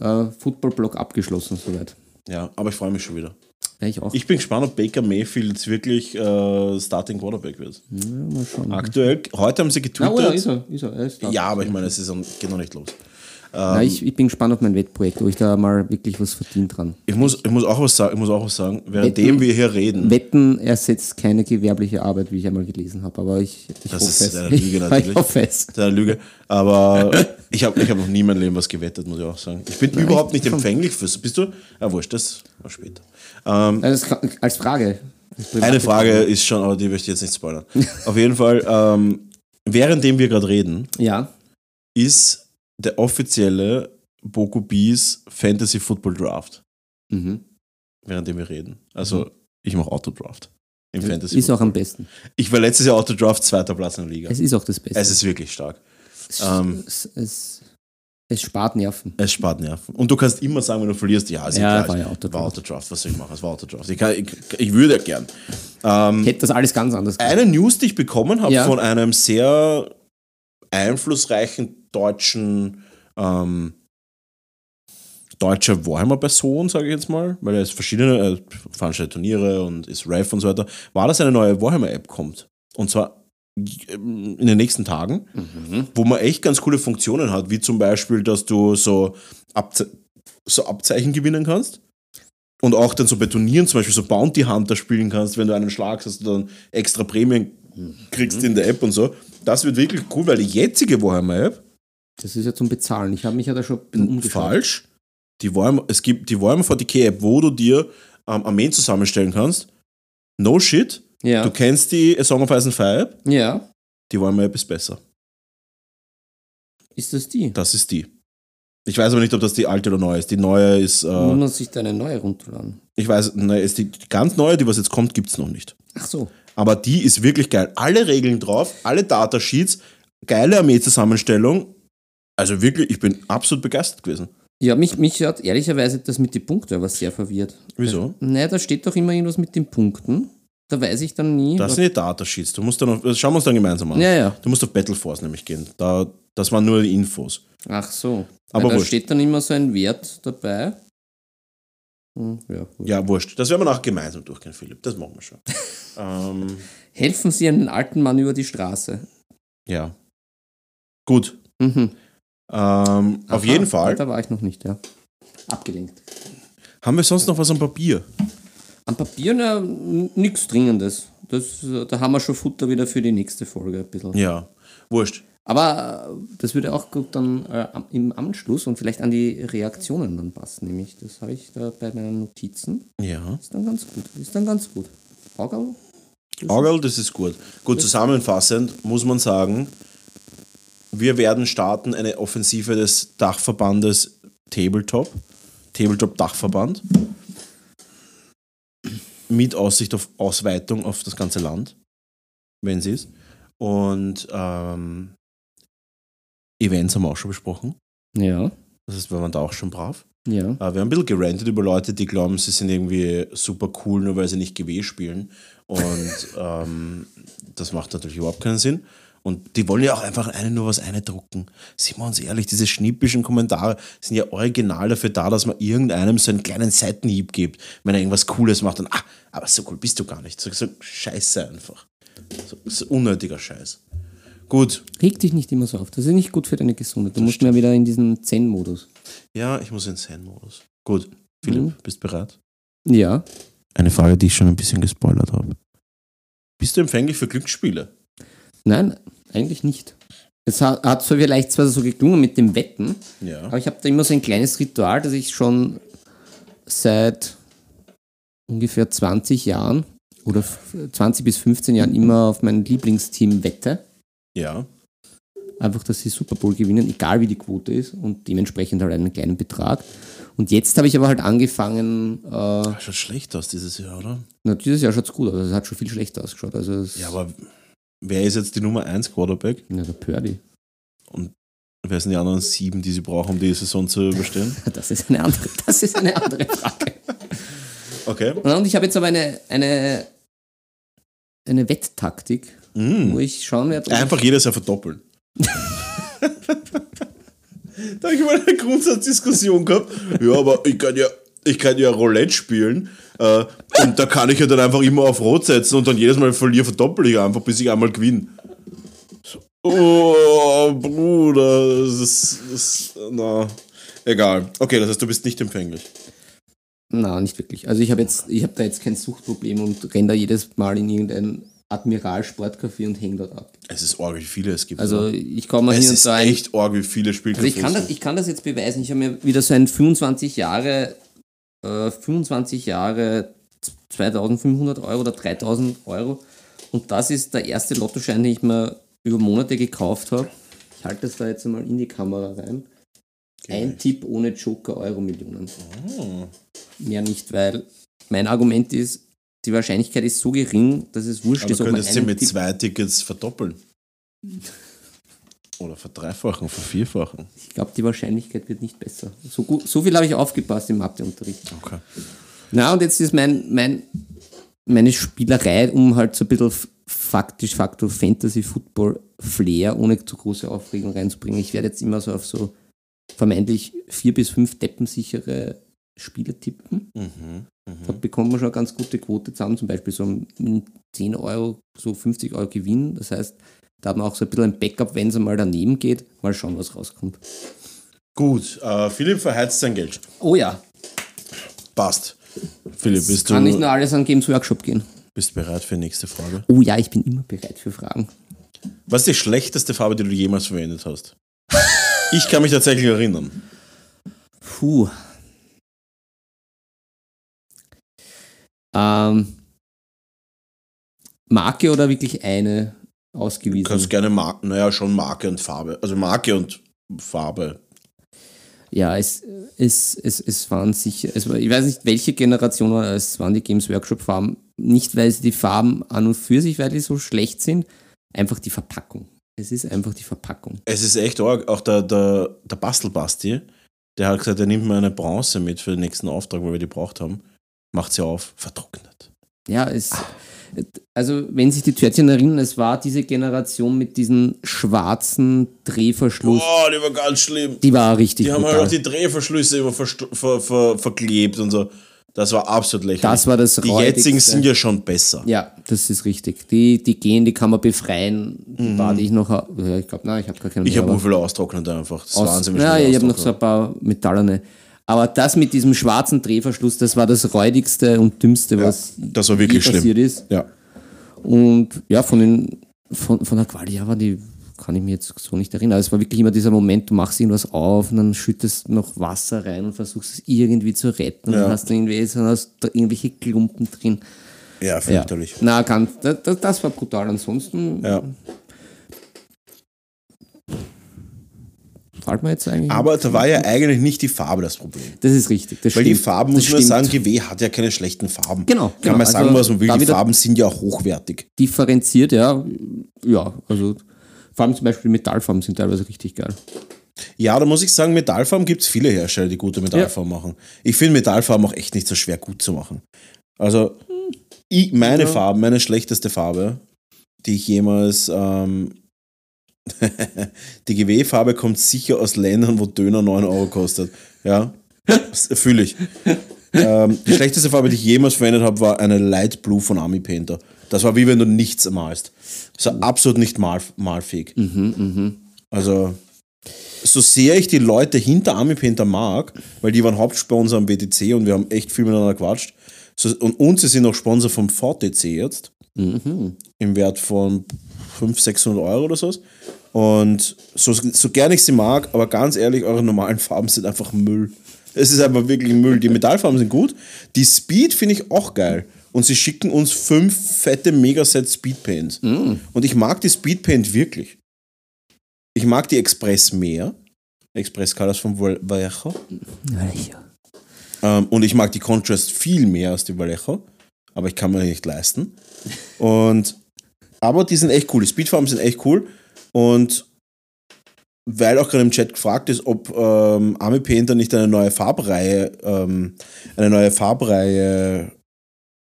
äh, Football-Blog abgeschlossen soweit. Ja, aber ich freue mich schon wieder. Ja, ich auch. Ich bin gespannt, ob Baker Mayfield jetzt wirklich äh, Starting Quarterback wird. ja, mal schauen. Aktuell, heute haben sie Na, getwittert. oder ist er, ist er, er ist ja, aber ich meine, es ist, geht noch nicht los. Na, ich, ich bin gespannt auf mein Wettprojekt, ob ich da mal wirklich was verdient dran. Ich muss, ich muss auch was sagen, ich muss auch was sagen. Währenddem Wetten- wir hier reden, Wetten ersetzt keine gewerbliche Arbeit, wie ich einmal gelesen habe, aber ich, ich Das ist es. eine Lüge [laughs] Ich natürlich. hoffe es. der Lüge, aber ich habe ich hab noch nie in meinem Leben was gewettet, muss ich auch sagen. Ich bin überhaupt nicht empfänglich fürs. Bist du? Ja, wurscht, das war später. Ähm, als Frage. Eine Frage ist schon, aber die möchte ich jetzt nicht spoilern. [laughs] Auf jeden Fall, ähm, währenddem wir gerade reden, Ja. ist der offizielle Boku Bees Fantasy Football Draft. Mhm. Währenddem wir reden. Also, ich mache Autodraft. Im Fantasy Ist auch am besten. Ich war letztes Jahr Autodraft zweiter Platz in der Liga. Es ist auch das Beste. Es ist wirklich stark. Es, ähm, es, es, es spart Nerven. Es spart Nerven. Und du kannst immer sagen, wenn du verlierst, ja, ist Ja, klar, war es ja Autodraft. war Autodraft. Was soll ich machen? Es war Autodraft. Ich, kann, ich, ich würde ja gern. Ähm, Ich hätte das alles ganz anders gemacht. eine News, die ich bekommen habe Ja. von einem sehr einflussreichen deutschen ähm, deutscher Warhammer-Person, sage ich jetzt mal, weil er ist verschiedene, er veranstaltet Turniere und ist Ref und so weiter, war, dass eine neue Warhammer-App kommt. Und zwar in den nächsten Tagen, wo man echt ganz coole Funktionen hat, wie zum Beispiel, dass du so, Abze so Abzeichen gewinnen kannst. Und auch dann so bei Turnieren zum Beispiel so Bounty Hunter spielen kannst, wenn du einen schlagst, dass du dann extra Prämien kriegst in der App und so. Das wird wirklich cool, weil die jetzige Warhammer-App Das ist ja zum Bezahlen. Ich habe mich ja da schon umgeschaut. falsch. Die Warhammer, es gibt die Warhammer 40k App, wo du dir ähm, Armeen zusammenstellen kannst. No shit. Ja. Du kennst die A Song of Ice and Fire ja. Die Warhammer App ist besser. Ist das die? Das ist die. Ich weiß aber nicht, ob das die alte oder neue ist. Die neue ist, Muss äh, man sich da eine neue runterladen? ich weiß, ne, ist die, ganz neue, die was jetzt kommt, gibt es noch nicht. Ach so. Aber die ist wirklich geil. Alle Regeln drauf, alle Datasheets, geile Armeezusammenstellung. Also wirklich, ich bin absolut begeistert gewesen. Ja, mich, mich hat ehrlicherweise das mit den Punkten aber sehr verwirrt. Wieso? Nein, da steht doch immer irgendwas mit den Punkten. Da weiß ich dann nie. Das sind die Datasheets. Du musst dann auf, das schauen wir uns dann gemeinsam an. ja, ja. Du musst auf Battleforce nämlich gehen. Da, das waren nur die Infos. Ach so. Aber Weil da wurscht. steht dann immer so ein Wert dabei. Hm, ja, gut. Ja, wurscht. Das werden wir nachher gemeinsam durchgehen, Philipp. Das machen wir schon. [laughs] ähm, Helfen Sie einem alten Mann über die Straße. ja. Gut. Mhm. Ähm, auf Aha, jeden Fall. Da war ich noch nicht, ja. Abgelenkt. Haben wir sonst noch was am Papier? Am Papier na, nichts Dringendes. Das, da haben wir schon Futter wieder für die nächste Folge ein bisschen. Ja. Wurscht. Aber äh, das würde auch gut dann äh, im Anschluss und vielleicht an die Reaktionen dann passen. Nämlich, das habe ich da bei meinen Notizen. Ja. Ist dann ganz gut. Ist dann ganz gut. Augerl? Augerl, das ist gut. Gut zusammenfassend muss man sagen, wir werden starten eine Offensive des Dachverbandes Tabletop, Tabletop Dachverband, mit Aussicht auf Ausweitung auf das ganze Land, wenn sie ist. Und ähm, Events haben wir auch schon besprochen. Ja. Das heißt, wir waren da auch schon brav. Ja. Äh, wir haben ein bisschen gerantet über Leute, die glauben, sie sind irgendwie super cool, nur weil sie nicht GW spielen. Und [laughs] ähm, das macht natürlich überhaupt keinen Sinn. Und die wollen ja auch einfach eine nur was eindrucken. Sind wir uns ehrlich, diese schnippischen Kommentare sind ja original dafür da, dass man irgendeinem so einen kleinen Seitenhieb gibt, wenn er irgendwas Cooles macht und ah, aber so cool bist du gar nicht. So, so scheiße einfach. So, so unnötiger Scheiß. Gut, Reg dich nicht immer so auf. Das ist nicht gut für deine Gesundheit. Du musst mehr wieder in diesen Zen-Modus. ja, ich muss in Zen-Modus. Gut, Philipp, Mhm. bist bereit? Ja. Eine Frage, die ich schon ein bisschen gespoilert habe. Bist du empfänglich für Glücksspiele? Nein, eigentlich nicht. Es hat, hat zwar vielleicht zwar so geklungen mit dem Wetten, Ja. aber ich habe da immer so ein kleines Ritual, das ich schon seit ungefähr 20 Jahren oder f- 20 bis 15 Jahren immer auf mein Lieblingsteam wette. Ja. Einfach, dass sie Super Bowl gewinnen, egal wie die Quote ist und dementsprechend halt einen kleinen Betrag. Und jetzt habe ich aber halt angefangen, äh, Schaut schlecht aus dieses Jahr, oder? na, dieses Jahr schaut es gut aus, also es hat schon viel schlechter ausgeschaut. Also Ja, aber wer ist jetzt die Nummer 1 Quarterback? ja, der Purdy. Wer sind die anderen sieben, die sie brauchen, um die Saison zu überstehen? [laughs] Das ist eine andere, das ist eine andere Frage. Okay. Und ich habe jetzt aber eine, eine, eine Wetttaktik, wo Mm. ich schauen werde. Einfach jedes Jahr verdoppeln. da habe ich mal eine Grundsatzdiskussion gehabt. Ja, aber ich kann ja, ich kann ja Roulette spielen. Äh, und da kann ich ja dann einfach immer auf Rot setzen und dann jedes Mal verliere, verdoppel ich einfach, bis ich einmal gewinne. Oh, Bruder, das ist, das ist. Na. Egal. Okay, das heißt, du bist nicht empfänglich. Na, nicht wirklich. Also ich habe jetzt, ich habe da jetzt kein Suchtproblem und renne da jedes Mal in irgendein Admiral-Sportcafé und hänge dort ab. Es ist arg, wie viele es gibt. Also ich komme mal es hin und ist da ein. echt arg, wie viele Also Spielcafés ich kann, das, ich kann das jetzt beweisen. Ich habe mir wieder so ein 25 Jahre, äh, 25 Jahre 2500 Euro oder 3000 Euro. Und das ist der erste Lottoschein, den ich mir über Monate gekauft habe. Ich halte das da jetzt einmal in die Kamera rein. Ein Tipp ohne Joker Euro Millionen. Oh. Mehr nicht, weil mein Argument ist, die Wahrscheinlichkeit ist so gering, dass es wurscht Aber ist, du ob man könntest sie mit Tipp zwei Tickets verdoppeln. [laughs] Oder verdreifachen, vervierfachen. Ich glaube, die Wahrscheinlichkeit wird nicht besser. So, gut, so viel habe ich aufgepasst im Matheunterricht. Okay. Na, und jetzt ist mein, mein, meine Spielerei, um halt so ein bisschen faktisch, Faktor Fantasy Football Flair ohne zu große Aufregung reinzubringen. Ich werde jetzt immer so auf so vermeintlich vier bis fünf deppensichere Spiele tippen. Mhm. Da bekommt man schon eine ganz gute Quote zusammen, zum Beispiel so mit 10 Euro, so 50 Euro Gewinn. Das heißt, da hat man auch so ein bisschen ein Backup, wenn es mal daneben geht. Mal schauen, was rauskommt. Gut, äh, Philipp verheizt sein Geld. Oh ja, Passt. Philipp, bist kann nicht du nur alles an Games Workshop gehen. bist bereit für die nächste Frage? Oh ja, ich bin immer bereit für Fragen. Was ist die schlechteste Farbe, die du jemals verwendet hast? Ich kann mich tatsächlich erinnern. Puh. Ähm, Marke oder wirklich eine Du ausgewiesen? kannst gerne Marke, naja, schon Marke und Farbe. Also Marke und Farbe. Ja, es, es, es, es waren sicher, es war, ich weiß nicht, welche Generation war, es waren die Games Workshop Farben. Nicht, weil sie die Farben an und für sich, weil die so schlecht sind, einfach die Verpackung. Es ist einfach die Verpackung. Es ist echt arg. Auch der, der, der Bastelbasti, der hat gesagt, er nimmt mir eine Bronze mit für den nächsten Auftrag, weil wir die braucht haben. Macht sie auf, vertrocknet. Ja, es, also wenn sich die Törtchen erinnern, es war diese Generation mit diesem schwarzen Drehverschluss. Boah, die war ganz schlimm. Die war richtig Die haben brutal. halt auch die Drehverschlüsse immer verst- ver, ver, verklebt und so. Das war absolut lächerlich. Das war das Die räudigste. jetzigen sind ja schon besser. Ja, das ist richtig. Die, die gehen, die kann man befreien. Die paar, die ich noch ich glaube, nein, ich habe gar keine Mhm. Ich mehr, habe nur viele austrocknet einfach. Das ist aus- wahnsinnig Ja, ich habe noch so ein paar metallerne. Aber das mit diesem schwarzen Drehverschluss, das war das räudigste und dümmste, was das war wirklich je schlimm. passiert ist. Ja. Und ja, von, den, von, von der Quali, aber die kann ich mir jetzt so nicht erinnern. Aber es war wirklich immer dieser Moment, du machst irgendwas auf und dann schüttest noch Wasser rein und versuchst es irgendwie zu retten. Und Ja. dann hast du irgendwie so hast irgendwelche Klumpen drin. Ja, Ja. fürchterlich. Na, ganz, das, das, das war brutal. Ansonsten Ja. Fällt mir jetzt eigentlich. Aber da war ja eigentlich nicht die Farbe das Problem. das ist richtig. Das Weil die stimmt. Farben, Das muss man sagen, GW hat ja keine schlechten Farben. Genau, Kann genau. man sagen, Also was man will. Die Farben sind ja auch hochwertig. differenziert, ja. Ja, also Vor allem zum Beispiel Metallfarben sind teilweise richtig geil. Ja, da muss ich sagen, Metallfarben gibt es viele Hersteller, die gute Metallfarben machen. Ich finde Metallfarben auch echt nicht so schwer gut zu machen. Also, ich, meine Ja. Farbe, meine schlechteste Farbe, die ich jemals. Ähm, die GW-Farbe kommt sicher aus Ländern, wo Döner 9 Euro kostet. Ja, fühle ich. ähm, die schlechteste Farbe, die ich jemals verwendet habe, war eine Light Blue von Army Painter. Das war wie wenn du nichts malst. Das war absolut nicht mal, malfähig. Also, so sehr ich die Leute hinter Army Painter mag, weil die waren Hauptsponsor am WTC und wir haben echt viel miteinander gequatscht. So, und, und sie sind auch Sponsor vom VTC jetzt. Im Wert von 500, 600 Euro oder so. Und so, so gern ich sie mag, aber ganz ehrlich, eure normalen Farben sind einfach Müll. Es ist einfach wirklich Müll. Die Metallfarben sind gut. Die Speed finde ich auch geil. Und sie schicken uns fünf fette Megaset Speedpaints. Und ich mag die Speedpaint wirklich. Ich mag die Express mehr. Express Colors von Val- Vallejo. Ähm, und ich mag die Contrast viel mehr als die Vallejo. Aber ich kann mir die nicht leisten. Und, aber die sind echt cool. Die Speedfarben sind echt cool. Und weil auch gerade im Chat gefragt ist, ob ähm, Army Painter nicht eine neue Farbreihe, ähm, eine neue Farbreihe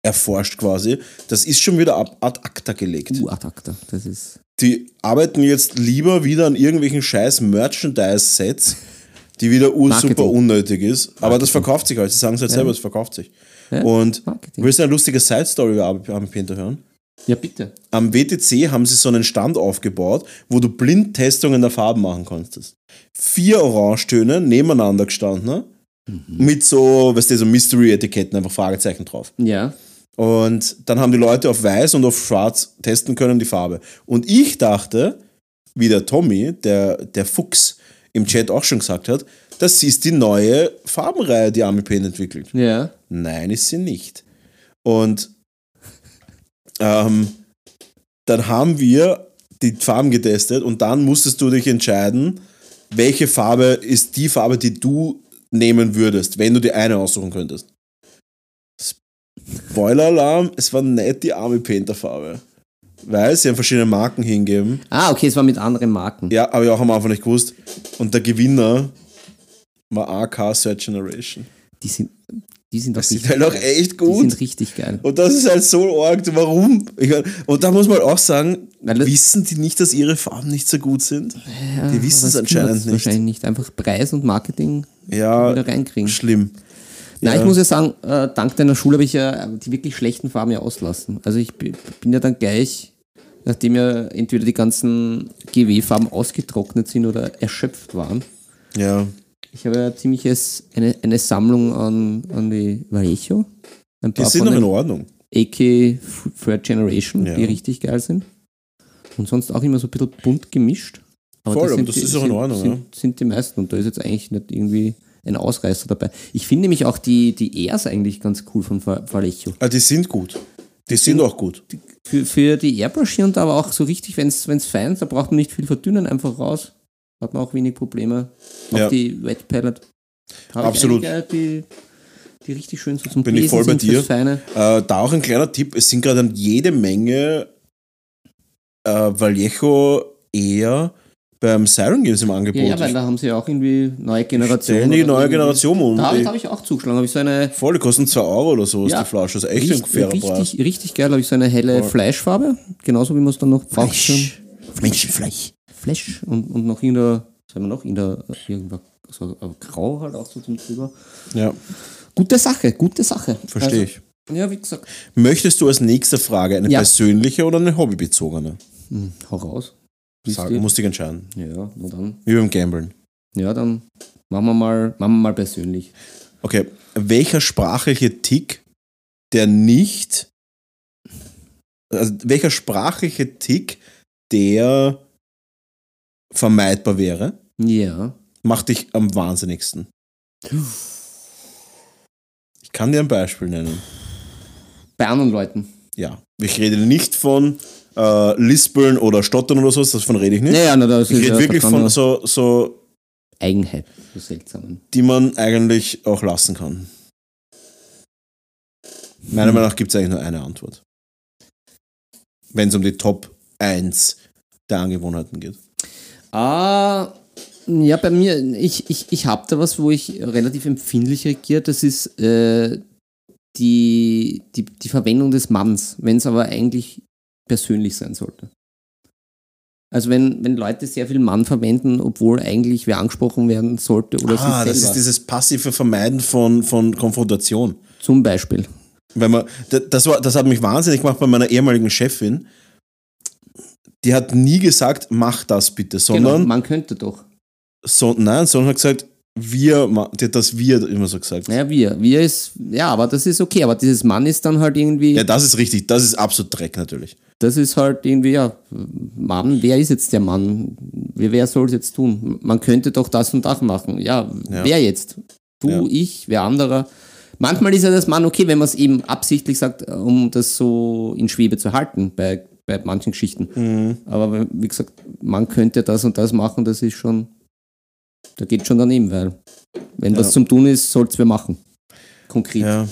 erforscht quasi. Das ist schon wieder ab, ad acta gelegt. Uh, Adapter. Das ist. Die arbeiten jetzt lieber wieder an irgendwelchen scheiß Merchandise-Sets, die wieder Marketing. unnötig ist. Aber das verkauft sich halt. Sie sagen es halt selber, es verkauft sich. Ja, Und Marketing. willst du eine lustige Side-Story über Army Painter hören? Ja, bitte. Am WTC haben sie so einen Stand aufgebaut, wo du Blindtestungen der Farben machen konntest. Vier Orangetöne nebeneinander gestanden, ne? mit so, weißt du, so Mystery-Etiketten, einfach Fragezeichen drauf. Ja. Und dann haben die Leute auf weiß und auf schwarz testen können die Farbe. Und ich dachte, wie der Tommy, der, der Fuchs, im Chat auch schon gesagt hat, das ist die neue Farbenreihe, die Army Paint entwickelt. Ja. Nein, ist sie nicht. Und ähm, dann haben wir die Farben getestet und dann musstest du dich entscheiden, welche Farbe ist die Farbe, die du nehmen würdest, wenn du dir eine aussuchen könntest. Spoiler-Alarm, es war nicht die Army Painter Farbe. Weil sie haben verschiedene Marken hingeben. Ah, okay, es war mit anderen Marken. Ja, habe ich auch am Anfang nicht gewusst. Und der Gewinner war AK Third Generation. Die sind, die sind Das auch ist halt auch echt Die gut. sind richtig geil. Und das ist halt so arg. Warum? Und da muss man auch sagen, wissen die nicht, dass ihre Farben nicht so gut sind? Ja, die wissen es anscheinend nicht. Wahrscheinlich nicht. Einfach Preis und Marketing Ja, wieder reinkriegen. schlimm. Nein, Ja. ich muss ja sagen, äh, dank deiner Schule habe ich ja die wirklich schlechten Farben ja auslassen. Also ich bi- bin ja dann gleich, nachdem ja entweder die ganzen GW-Farben ausgetrocknet sind oder erschöpft waren, Ja. Ich habe ja ziemliches, eine, eine Sammlung an, an die Vallejo. Ein Die paar sind von noch in Ordnung. AK Third Generation, Ja. die richtig geil sind. Und sonst auch immer so ein bisschen bunt gemischt. Voll, aber sind das die- ist auch in sind, Ordnung, Sind, sind die meisten und da ist jetzt eigentlich nicht irgendwie ein Ausreißer dabei. Ich finde nämlich auch die, die Airs eigentlich ganz cool von Va- Vallejo. Ah, die sind gut. Die sind auch gut. Für, für die Airbrush hier und da aber auch so richtig, wenn es fein ist, da braucht man nicht viel verdünnen, einfach raus. Hat man auch wenig Probleme. Auch Ja. die Wet Palette. Absolut. Ich einige, die, die richtig schön so zum Bin ich Besen voll bei dir. Äh, da auch ein kleiner Tipp: Es sind gerade jede Menge äh, Vallejo eher beim Siren Games im Angebot. Ja, ja, weil da haben sie auch irgendwie neue Generationen. Stellen die neue Generation um. Da habe ich, ich auch zugeschlagen. Ich so eine voll, die kosten 2 Euro oder so, ist Ja. die Flasche. Also echt ein richtig, fairer Preis. richtig, richtig geil. Habe ich so eine helle Voll. Fleischfarbe. Genauso wie man es dann noch braucht. Fleisch. Menschenfleisch. Fleisch. Und, und noch in der, sagen wir noch, in der, irgendwas, so äh, grau halt auch so zum drüber. Ja, Gute Sache, gute Sache. verstehe ich. Also, ja, wie gesagt. Möchtest du als nächste Frage eine Ja. persönliche oder eine hobbybezogene? Hm, hau raus. Sag, musst dich entscheiden. Ja, na dann. Wie beim Gamblen. Ja, dann machen wir mal, machen wir mal persönlich. Okay, welcher sprachliche Tick, der nicht, also welcher sprachliche Tick, der vermeidbar wäre, Ja. macht dich am wahnsinnigsten? Ich kann dir ein Beispiel nennen. Bei anderen Leuten. Ja, ich rede nicht von äh, Lispeln oder Stottern oder so, davon rede ich nicht. Naja, na, das ich rede ja wirklich von so, so, Eigenheit. So seltsamen. die man eigentlich auch lassen kann. Meiner Hm. Meinung nach gibt es eigentlich nur eine Antwort. Wenn es um die Top 1 der Angewohnheiten geht. Ah, ja, bei mir, ich, ich, ich habe da was, wo ich relativ empfindlich reagiere. Das ist äh, die, die, die Verwendung des Manns, wenn es aber eigentlich persönlich sein sollte. Also wenn, wenn Leute sehr viel Mann verwenden, obwohl eigentlich wer angesprochen werden sollte oder Ah, das ist dieses passive Vermeiden von, von Konfrontation. Zum Beispiel. Wenn man, das, war, das hat mich wahnsinnig gemacht bei meiner ehemaligen Chefin. Die hat nie gesagt, mach das bitte, Genau, sondern, man könnte doch. so, nein, sondern hat gesagt, wir, die hat das wir immer so gesagt. Naja, wir. Wir ist, ja, aber das ist okay. Aber dieses Mann ist dann halt irgendwie, Ja, das ist richtig, das ist absolut Dreck natürlich. das ist halt irgendwie, ja, Mann, wer ist jetzt der Mann? Wer, wer soll es jetzt tun? Man könnte doch das und das machen. Ja, Ja. wer jetzt? Du, Ja. ich, wer anderer? Manchmal ist ja das Mann okay, wenn man es eben absichtlich sagt, um das so in Schwebe zu halten bei, bei manchen Geschichten. Mhm. Aber wie gesagt, man könnte das und das machen, das ist schon, da geht schon daneben, weil wenn Ja. was zum Tun ist, soll es wer machen. Konkret. Ja.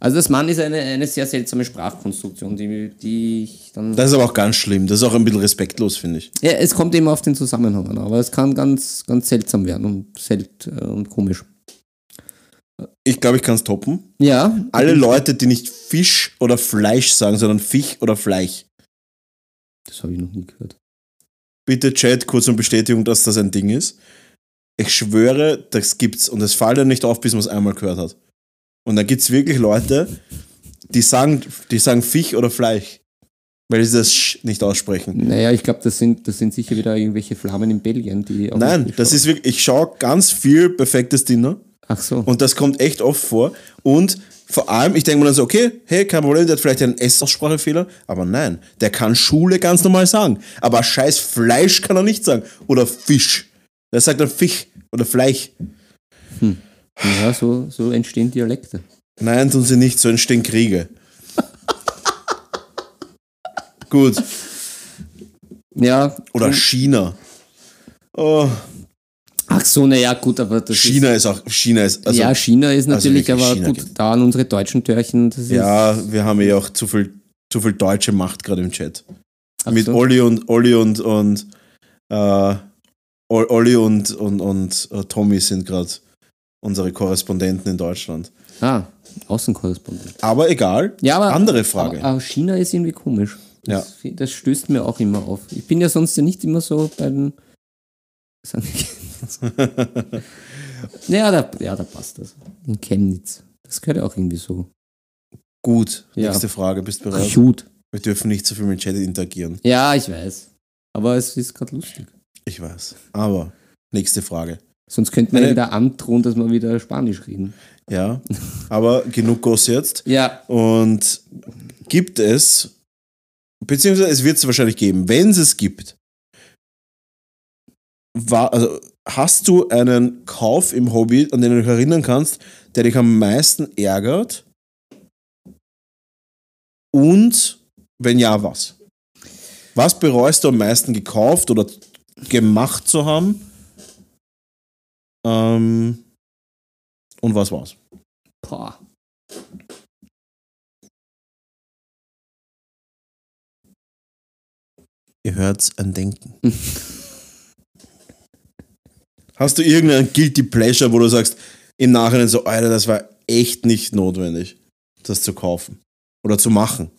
Also das Mann ist eine, eine sehr seltsame Sprachkonstruktion, die, die ich dann. Das ist aber auch ganz schlimm. Das ist auch ein bisschen respektlos, finde ich. ja, es kommt eben auf den Zusammenhang an, aber es kann ganz, ganz seltsam werden und selt äh, und komisch. Ich glaube, ich kann es toppen. Ja. Alle Leute, die nicht Fisch oder Fleisch sagen, sondern Fisch oder Fleisch. Das habe ich noch nie gehört. Bitte Chat, kurz um Bestätigung, dass das ein Ding ist. Ich schwöre, das gibt's. Und es fällt ja nicht auf, bis man es einmal gehört hat. Und dann gibt's wirklich Leute, die sagen, die sagen Fisch oder Fleisch. Weil sie das Sch nicht aussprechen. Naja, ich glaube, das sind, das sind sicher wieder irgendwelche Flammen in Belgien, die. Nein, das ist wirklich, ich schaue ganz viel perfektes Dinner. Ach so. Und das kommt echt oft vor. Und vor allem, ich denke mir dann so, okay, hey, kein Problem, der hat vielleicht einen S-Aussprachefehler. Aber nein, der kann Schule ganz normal sagen. Aber scheiß Fleisch kann er nicht sagen. Oder Fisch. Der sagt dann Fisch oder Fleisch. ja, so, so entstehen Dialekte. Nein, tun sie nicht, so entstehen Kriege. Gut. Ja. Oder China. Oh, Ach so, naja, gut, aber das China ist auch, China ist, ist. also, ja, China ist also natürlich, wirklich aber China gut, da an unsere deutschen Törchen, ist. ja, wir haben ja auch zu viel, zu viel deutsche Macht gerade im Chat. Ach mit. Olli und Olli und und äh, Ol- Olli und und, und äh, Tommy sind gerade unsere Korrespondenten in Deutschland. Ah, Außenkorrespondent. Aber egal. Ja, aber. Andere Frage. Aber, aber China ist irgendwie komisch. Das, das stößt mir auch immer auf. Ich bin ja sonst ja nicht immer so bei den. [laughs] ja, da, ja, da passt das. In Chemnitz. Das gehört ja auch irgendwie so. Gut. Ja. Nächste Frage. Bist du bereit? Gut. Wir dürfen nicht so viel mit Chat interagieren. Ja, ich weiß. Aber es ist gerade lustig. Ich weiß. Aber nächste Frage. Sonst könnten wir ja wieder androhen, dass wir wieder Spanisch reden. Ja. Aber genug Goss jetzt. Ja. Und gibt es, beziehungsweise es wird es wahrscheinlich geben, wenn es es gibt, war, also hast du einen Kauf im Hobby, an den du dich erinnern kannst, der dich am meisten ärgert? Und wenn ja, was? Was bereust du am meisten gekauft oder gemacht zu haben? Ähm, und was war's? Boah. Ihr hört's an Denken. [laughs] Hast du irgendeinen Guilty Pleasure, wo du sagst, im Nachhinein so, Alter, das war echt nicht notwendig, das zu kaufen oder zu machen?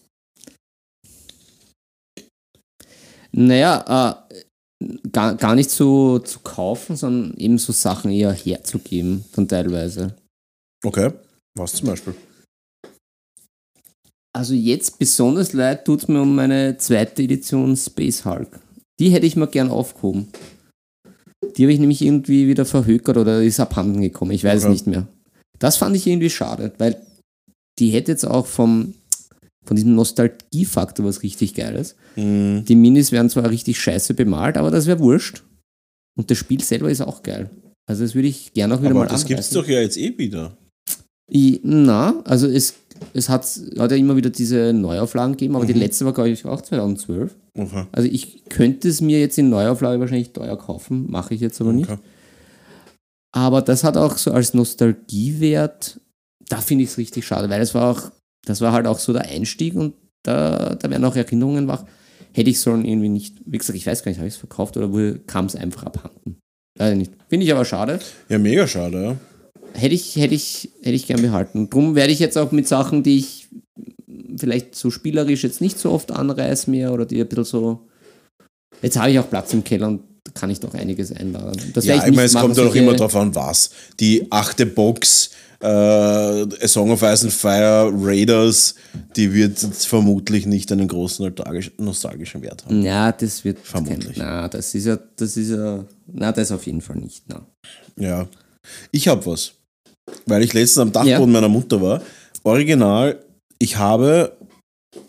Naja, äh, gar, gar nicht so zu kaufen, sondern eben so Sachen eher herzugeben, dann teilweise. Okay. Was zum Beispiel? Also jetzt besonders leid tut es mir um meine zweite Edition Space Hulk. Die hätte ich mir gern aufgehoben. Die habe ich nämlich irgendwie wieder verhökert oder ist abhanden gekommen. Ich weiß es Okay. nicht mehr. Das fand ich irgendwie schade, weil die hätte jetzt auch vom, von diesem Nostalgiefaktor was richtig Geiles. Hm, Die Minis werden zwar richtig scheiße bemalt, aber das wäre wurscht. Und das Spiel selber ist auch geil. Also das würde ich gerne auch wieder aber mal das gibt's anreißen. doch ja jetzt eh wieder. I, na, also es, es hat, hat ja immer wieder diese Neuauflagen gegeben, aber die Mhm. letzte war, glaube ich, auch 2012. Okay. Also ich könnte es mir jetzt in Neuauflage wahrscheinlich teuer kaufen, mache ich jetzt aber nicht. okay. Aber das hat auch so als Nostalgiewert, da finde ich es richtig schade, weil es war auch, das war halt auch so der Einstieg und da, da werden auch Erinnerungen wach. hätte ich sollen irgendwie nicht, wie gesagt, ich weiß gar nicht, habe ich es verkauft oder kam es einfach abhanden? Leider nicht. Finde ich aber schade. Ja, mega schade, ja. Hätte ich, hätte ich, hätte ich gern behalten. Drum werde ich jetzt auch mit Sachen, die ich vielleicht so spielerisch jetzt nicht so oft anreiß mehr oder die ein bisschen so. Jetzt habe ich auch Platz im Keller und da kann ich doch einiges einladen. Das Ja, werde ich meine, es machen, kommt ja auch immer drauf an, was. Die achte Box äh, A Song of Ice and Fire Raiders, die wird jetzt vermutlich nicht einen großen nostalgisch- nostalgischen Wert haben. Ja, das wird. Vermutlich. Kein, na, das ist ja, das ist ja. Na, das auf jeden Fall nicht. Na. Ja. Ich habe was. Weil ich letztens am Dachboden Ja. meiner Mutter war. Original, ich habe,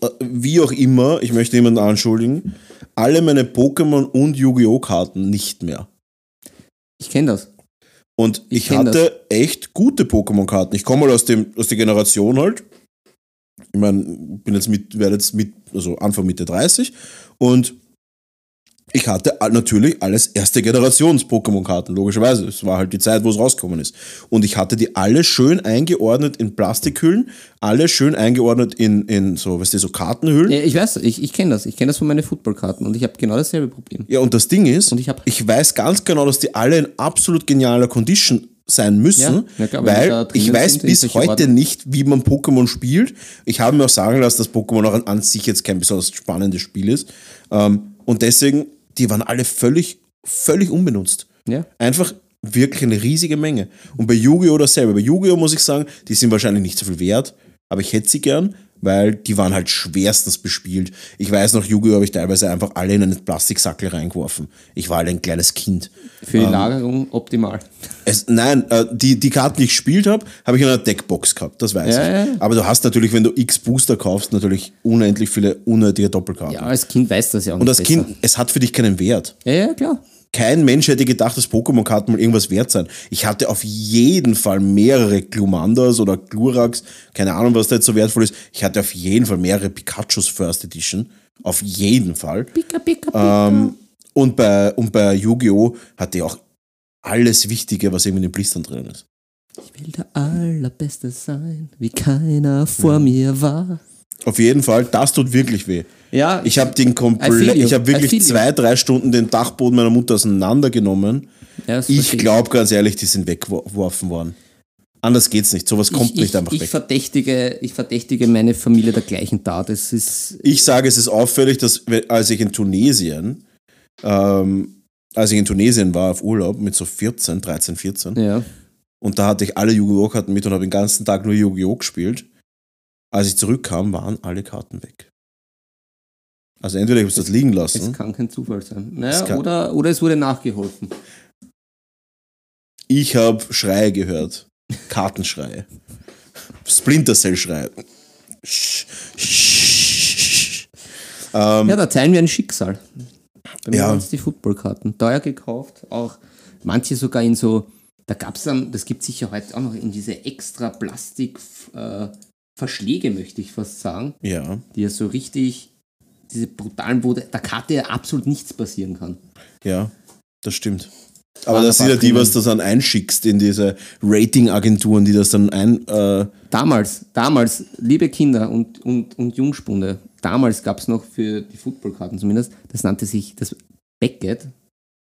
äh, wie auch immer, ich möchte niemanden anschuldigen, alle meine Pokémon und Yu-Gi-Oh! Karten nicht mehr. Ich kenne das. Und Ich ich, hatte echt gute Pokémon-Karten. Ich komme mal aus, dem, aus der Generation halt. Ich meine, bin jetzt mit, werde jetzt mit, also Anfang Mitte 30 und ich hatte natürlich alles erste Generations Pokémon-Karten, logischerweise. Es war halt die Zeit, wo es rausgekommen ist. Und ich hatte die alle schön eingeordnet in Plastikhüllen, alle schön eingeordnet in, in so, weißt du, so Kartenhüllen. Ja, ich weiß, ich, ich kenne das. Ich kenne das von meinen Footballkarten und ich habe genau dasselbe Problem. Ja, und das Ding ist, Und ich hab- weiß ganz genau, dass die alle in absolut genialer Condition sein müssen, Ja, klar, weil ich weiß bis heute Ordner. nicht, wie man Pokémon spielt. Ich habe mir auch sagen lassen, dass Pokémon auch an, an sich jetzt kein besonders spannendes Spiel ist. Ähm, und deswegen, die waren alle völlig, völlig unbenutzt. Ja. Einfach wirklich eine riesige Menge. Und bei Yu-Gi-Oh! dasselbe. Bei Yu-Gi-Oh! muss ich sagen, die sind wahrscheinlich nicht so viel wert, aber ich hätte sie gern, weil die waren halt schwerstens bespielt. Ich weiß noch, Yu-Gi-Oh! habe ich teilweise einfach alle in einen Plastiksackel reingeworfen. Ich war halt ein kleines Kind. Für die Lagerung optimal. Es, nein, äh, die, die Karten, die ich gespielt habe, habe ich in einer Deckbox gehabt, das weiß Ja, ich. ja. Aber du hast natürlich, wenn du X Booster kaufst, natürlich unendlich viele unnötige Doppelkarten. Ja, als Kind weiß das ja auch Und als besser. Kind, es hat für dich keinen Wert. Ja, ja, klar. Kein Mensch hätte gedacht, dass Pokémon-Karten mal irgendwas wert sein. Ich hatte auf jeden Fall mehrere Glumanders oder Glurax, keine Ahnung, was da jetzt so wertvoll ist. Ich hatte auf jeden Fall mehrere Pikachus First Edition. Auf jeden Fall. Pika, pika, pika. Ähm, und bei, und bei Yu-Gi-Oh! hatte ich auch alles Wichtige, was eben in den Blistern drin ist. Ich will der Allerbeste sein, wie keiner vor mir war. Auf jeden Fall, das tut wirklich weh. Ja, Ich habe den komplett, ich habe wirklich zwei, drei Stunden den Dachboden meiner Mutter auseinandergenommen. ja, Ich glaube ganz ehrlich, die sind weggeworfen worden. Anders geht's nicht. Sowas kommt ich, nicht ich, einfach ich weg. verdächtige, ich verdächtige meine Familie der gleichen Tat. Es ist, Ich sage, es ist auffällig, dass als ich in Tunesien, ähm, als ich in Tunesien war auf Urlaub mit so 14, 13, 14, ja. und da hatte ich alle Yu-Gi-Oh! Karten mit und habe den ganzen Tag nur Yu-Gi-Oh! gespielt. Als ich zurückkam, waren alle Karten weg. Also entweder ich habe es das liegen Es lassen. kann kein Zufall sein. Es Naja, oder, oder es wurde nachgeholfen. Ich habe Schreie gehört. Kartenschreie. Splinter Cell Schreie. Sch- sch- Ähm, Ja, da teilen wir ein Schicksal. Bei mir Ja. waren es die Footballkarten. Teuer gekauft, auch manche sogar in so, da gab es dann, das gibt sicher heute auch noch in diese extra Plastik äh, Verschläge, möchte ich fast sagen, ja, die ja so richtig, diese brutalen, wo der Karte ja absolut nichts passieren kann. ja, das stimmt. Aber Waren das sind ja die, was du dann einschickst in diese Ratingagenturen, die das dann ein. Äh, Damals, damals, liebe Kinder und, und, und Jungspunde, damals gab es noch für die Footballkarten zumindest, das nannte sich das Beckett,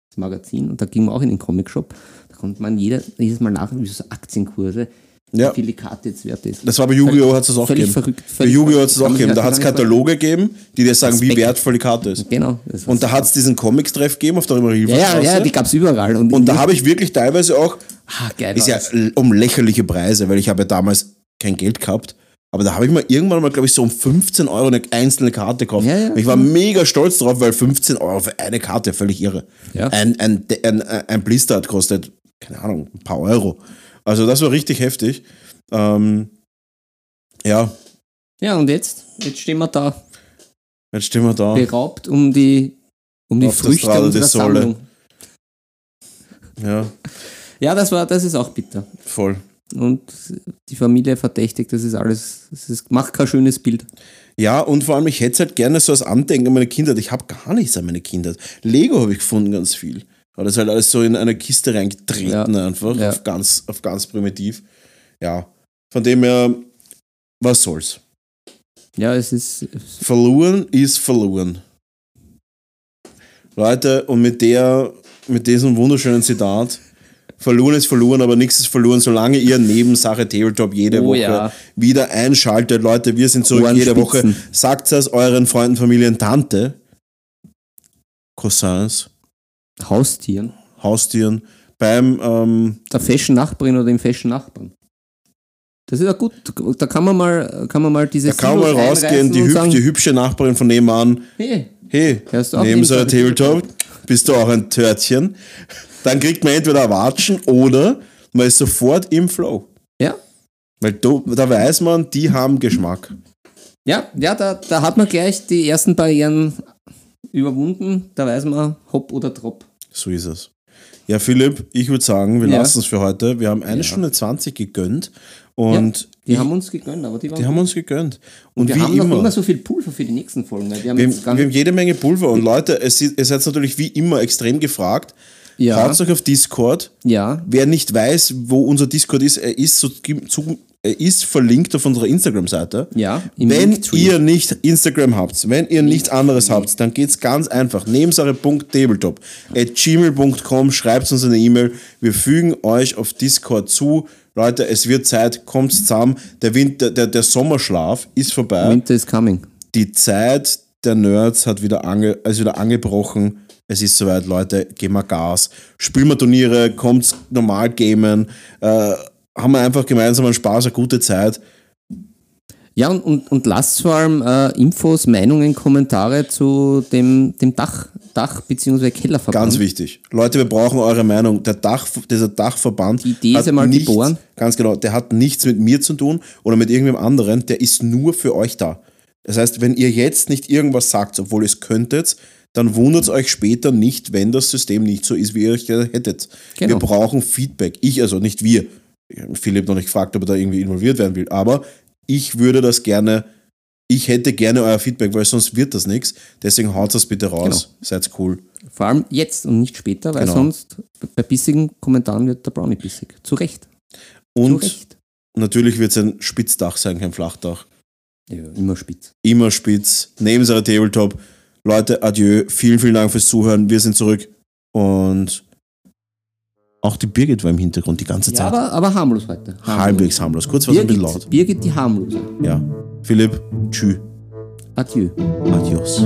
das Magazin, und da ging man auch in den Comicshop, da konnte man jeder, jedes Mal nachschauen, wie so Aktienkurse, Ja. wie viel die Karte jetzt wert ist. das war bei Yu-Gi-Oh! hat es das auch Völlig gegeben. verrückt, Bei völlig Yu-Gi-Oh! hat es auch Kann man gegeben. Da hat es Kataloge gegeben, die dir sagen, wie Aspekt. wertvoll die Karte ist. Genau. das Und da hat es diesen Comics-Treff gegeben auf der ja, ja, Rimmerilstraße. ja, die gab es überall. Und, und da habe ich wirklich teilweise auch ah, geil, ist ja um lächerliche Preise, weil ich habe ja damals kein Geld gehabt. Aber da habe ich mal irgendwann mal, glaube ich, so um 15 Euro eine einzelne Karte gekauft. Ja, ja, ich war mega stolz drauf, weil 15 Euro für eine Karte völlig irre. Ja. Ein, ein, ein, ein Blister hat kostet, keine Ahnung, ein paar Euro. Also das war richtig heftig. Ähm, ja, ja, und jetzt? Jetzt stehen wir da, jetzt stehen wir da. beraubt um die, um die Auf der Früchte Strada unserer. Sammlung. Ja, Ja, das war, das ist auch bitter. voll. Und die Familie verdächtigt, das ist alles, das ist, macht kein schönes Bild. Ja, und vor allem, ich hätte es halt gerne so als Andenken an meine Kindheit. Ich habe gar nichts an meine Kindheit. Lego habe ich gefunden, ganz viel. Aber das ist halt alles so in eine Kiste reingetreten, Ja. einfach. Ja. Auf, ganz, auf ganz primitiv. Ja, von dem her, was soll's. Ja, es ist, Verloren ist verloren. Leute, und mit der, mit diesem wunderschönen Zitat, verloren ist verloren, aber nichts ist verloren, solange ihr Nebensache Tabletop jede Oh Woche ja. wieder einschaltet. Leute, wir sind zurück jede Woche. Ohrenspitzen. Sagt es euren Freunden, Familien, Tante, Cousins, Haustieren. Haustieren, beim, ähm, Der Fashion Nachbarin oder dem Fashion Nachbarn. Das ist ja gut. Da kann man mal, kann man mal diese da kann man mal rausgehen, die, hüb sagen, die hübsche Nachbarin von nebenan, Hey, hey, neben so einer Tabletop? Bist du auch ein Törtchen. Dann kriegt man entweder Watschen oder man ist sofort im Flow. ja, Weil da, da weiß man, die haben Geschmack. ja, ja, da, da hat man gleich die ersten Barrieren überwunden. Da weiß man, hopp oder trop. So ist es. Ja, Philipp, ich würde sagen, wir Ja. lassen es für heute. Wir haben eine Stunde 20 gegönnt und Die ich, haben uns gegönnt, aber die waren die haben uns gegönnt. Und wir wie haben immer, noch immer so viel Pulver für die nächsten Folgen. Weil wir haben wir, wir haben jede Menge Pulver und Leute, es, ist- ihr seid natürlich wie immer extrem gefragt. Ja. Haut euch auf Discord. ja, Wer nicht weiß, wo unser Discord ist, er ist, so, zu, ist verlinkt auf unserer Instagram-Seite. ja, Wenn ihr nicht Instagram habt, wenn ihr nichts anderes habt, dann geht's ganz einfach. Nebensache.tabletop at gmail.com, schreibt uns eine E-Mail. Wir fügen euch auf Discord zu. Leute, es wird Zeit, kommt zusammen. Der, Winter, der, der Sommerschlaf ist vorbei. Winter is coming. Die Zeit der Nerds hat wieder, ange, ist wieder angebrochen. Es ist soweit, Leute, geben wir Gas. Spielen wir Turniere, kommt normal gamen. Äh, haben wir einfach gemeinsam einen Spaß, eine gute Zeit. Ja, und, und, und lasst vor allem äh, Infos, Meinungen, Kommentare zu dem, dem Dach, Dach bzw. Kellerverband. Ganz wichtig. Leute, wir brauchen eure Meinung. Der Dach, dieser Dachverband. Die Idee ist einmal nichts, geboren. Ganz genau. Der hat nichts mit mir zu tun oder mit irgendwem anderen. Der ist nur für euch da. Das heißt, wenn ihr jetzt nicht irgendwas sagt, obwohl ihr es könntet, dann wundert es euch später nicht, wenn das System nicht so ist, wie ihr euch hättet. Genau. Wir brauchen Feedback. Ich, also nicht wir. Philipp noch nicht gefragt, ob er da irgendwie involviert werden will. Aber ich würde das gerne, ich hätte gerne euer Feedback, weil sonst wird das nichts. Deswegen haut das bitte raus. Seid cool. Vor allem jetzt und nicht später, weil Genau. sonst bei bissigen Kommentaren wird der Brownie bissig. Zu Recht. Zu Und Recht. natürlich wird es ein Spitzdach sein, kein Flachdach. Ja, immer spitz. Immer spitz. Neben seiner Tabletop. Leute, adieu. Vielen, vielen Dank fürs Zuhören. Wir sind zurück. Und auch die Birgit war im Hintergrund die ganze Ja, Zeit. aber, aber harmlos heute. Harmlos. Halbwegs harmlos. Kurz war es ein bisschen laut. Birgit die harmlose. Ja. Philipp, tschü. Adieu. Adios.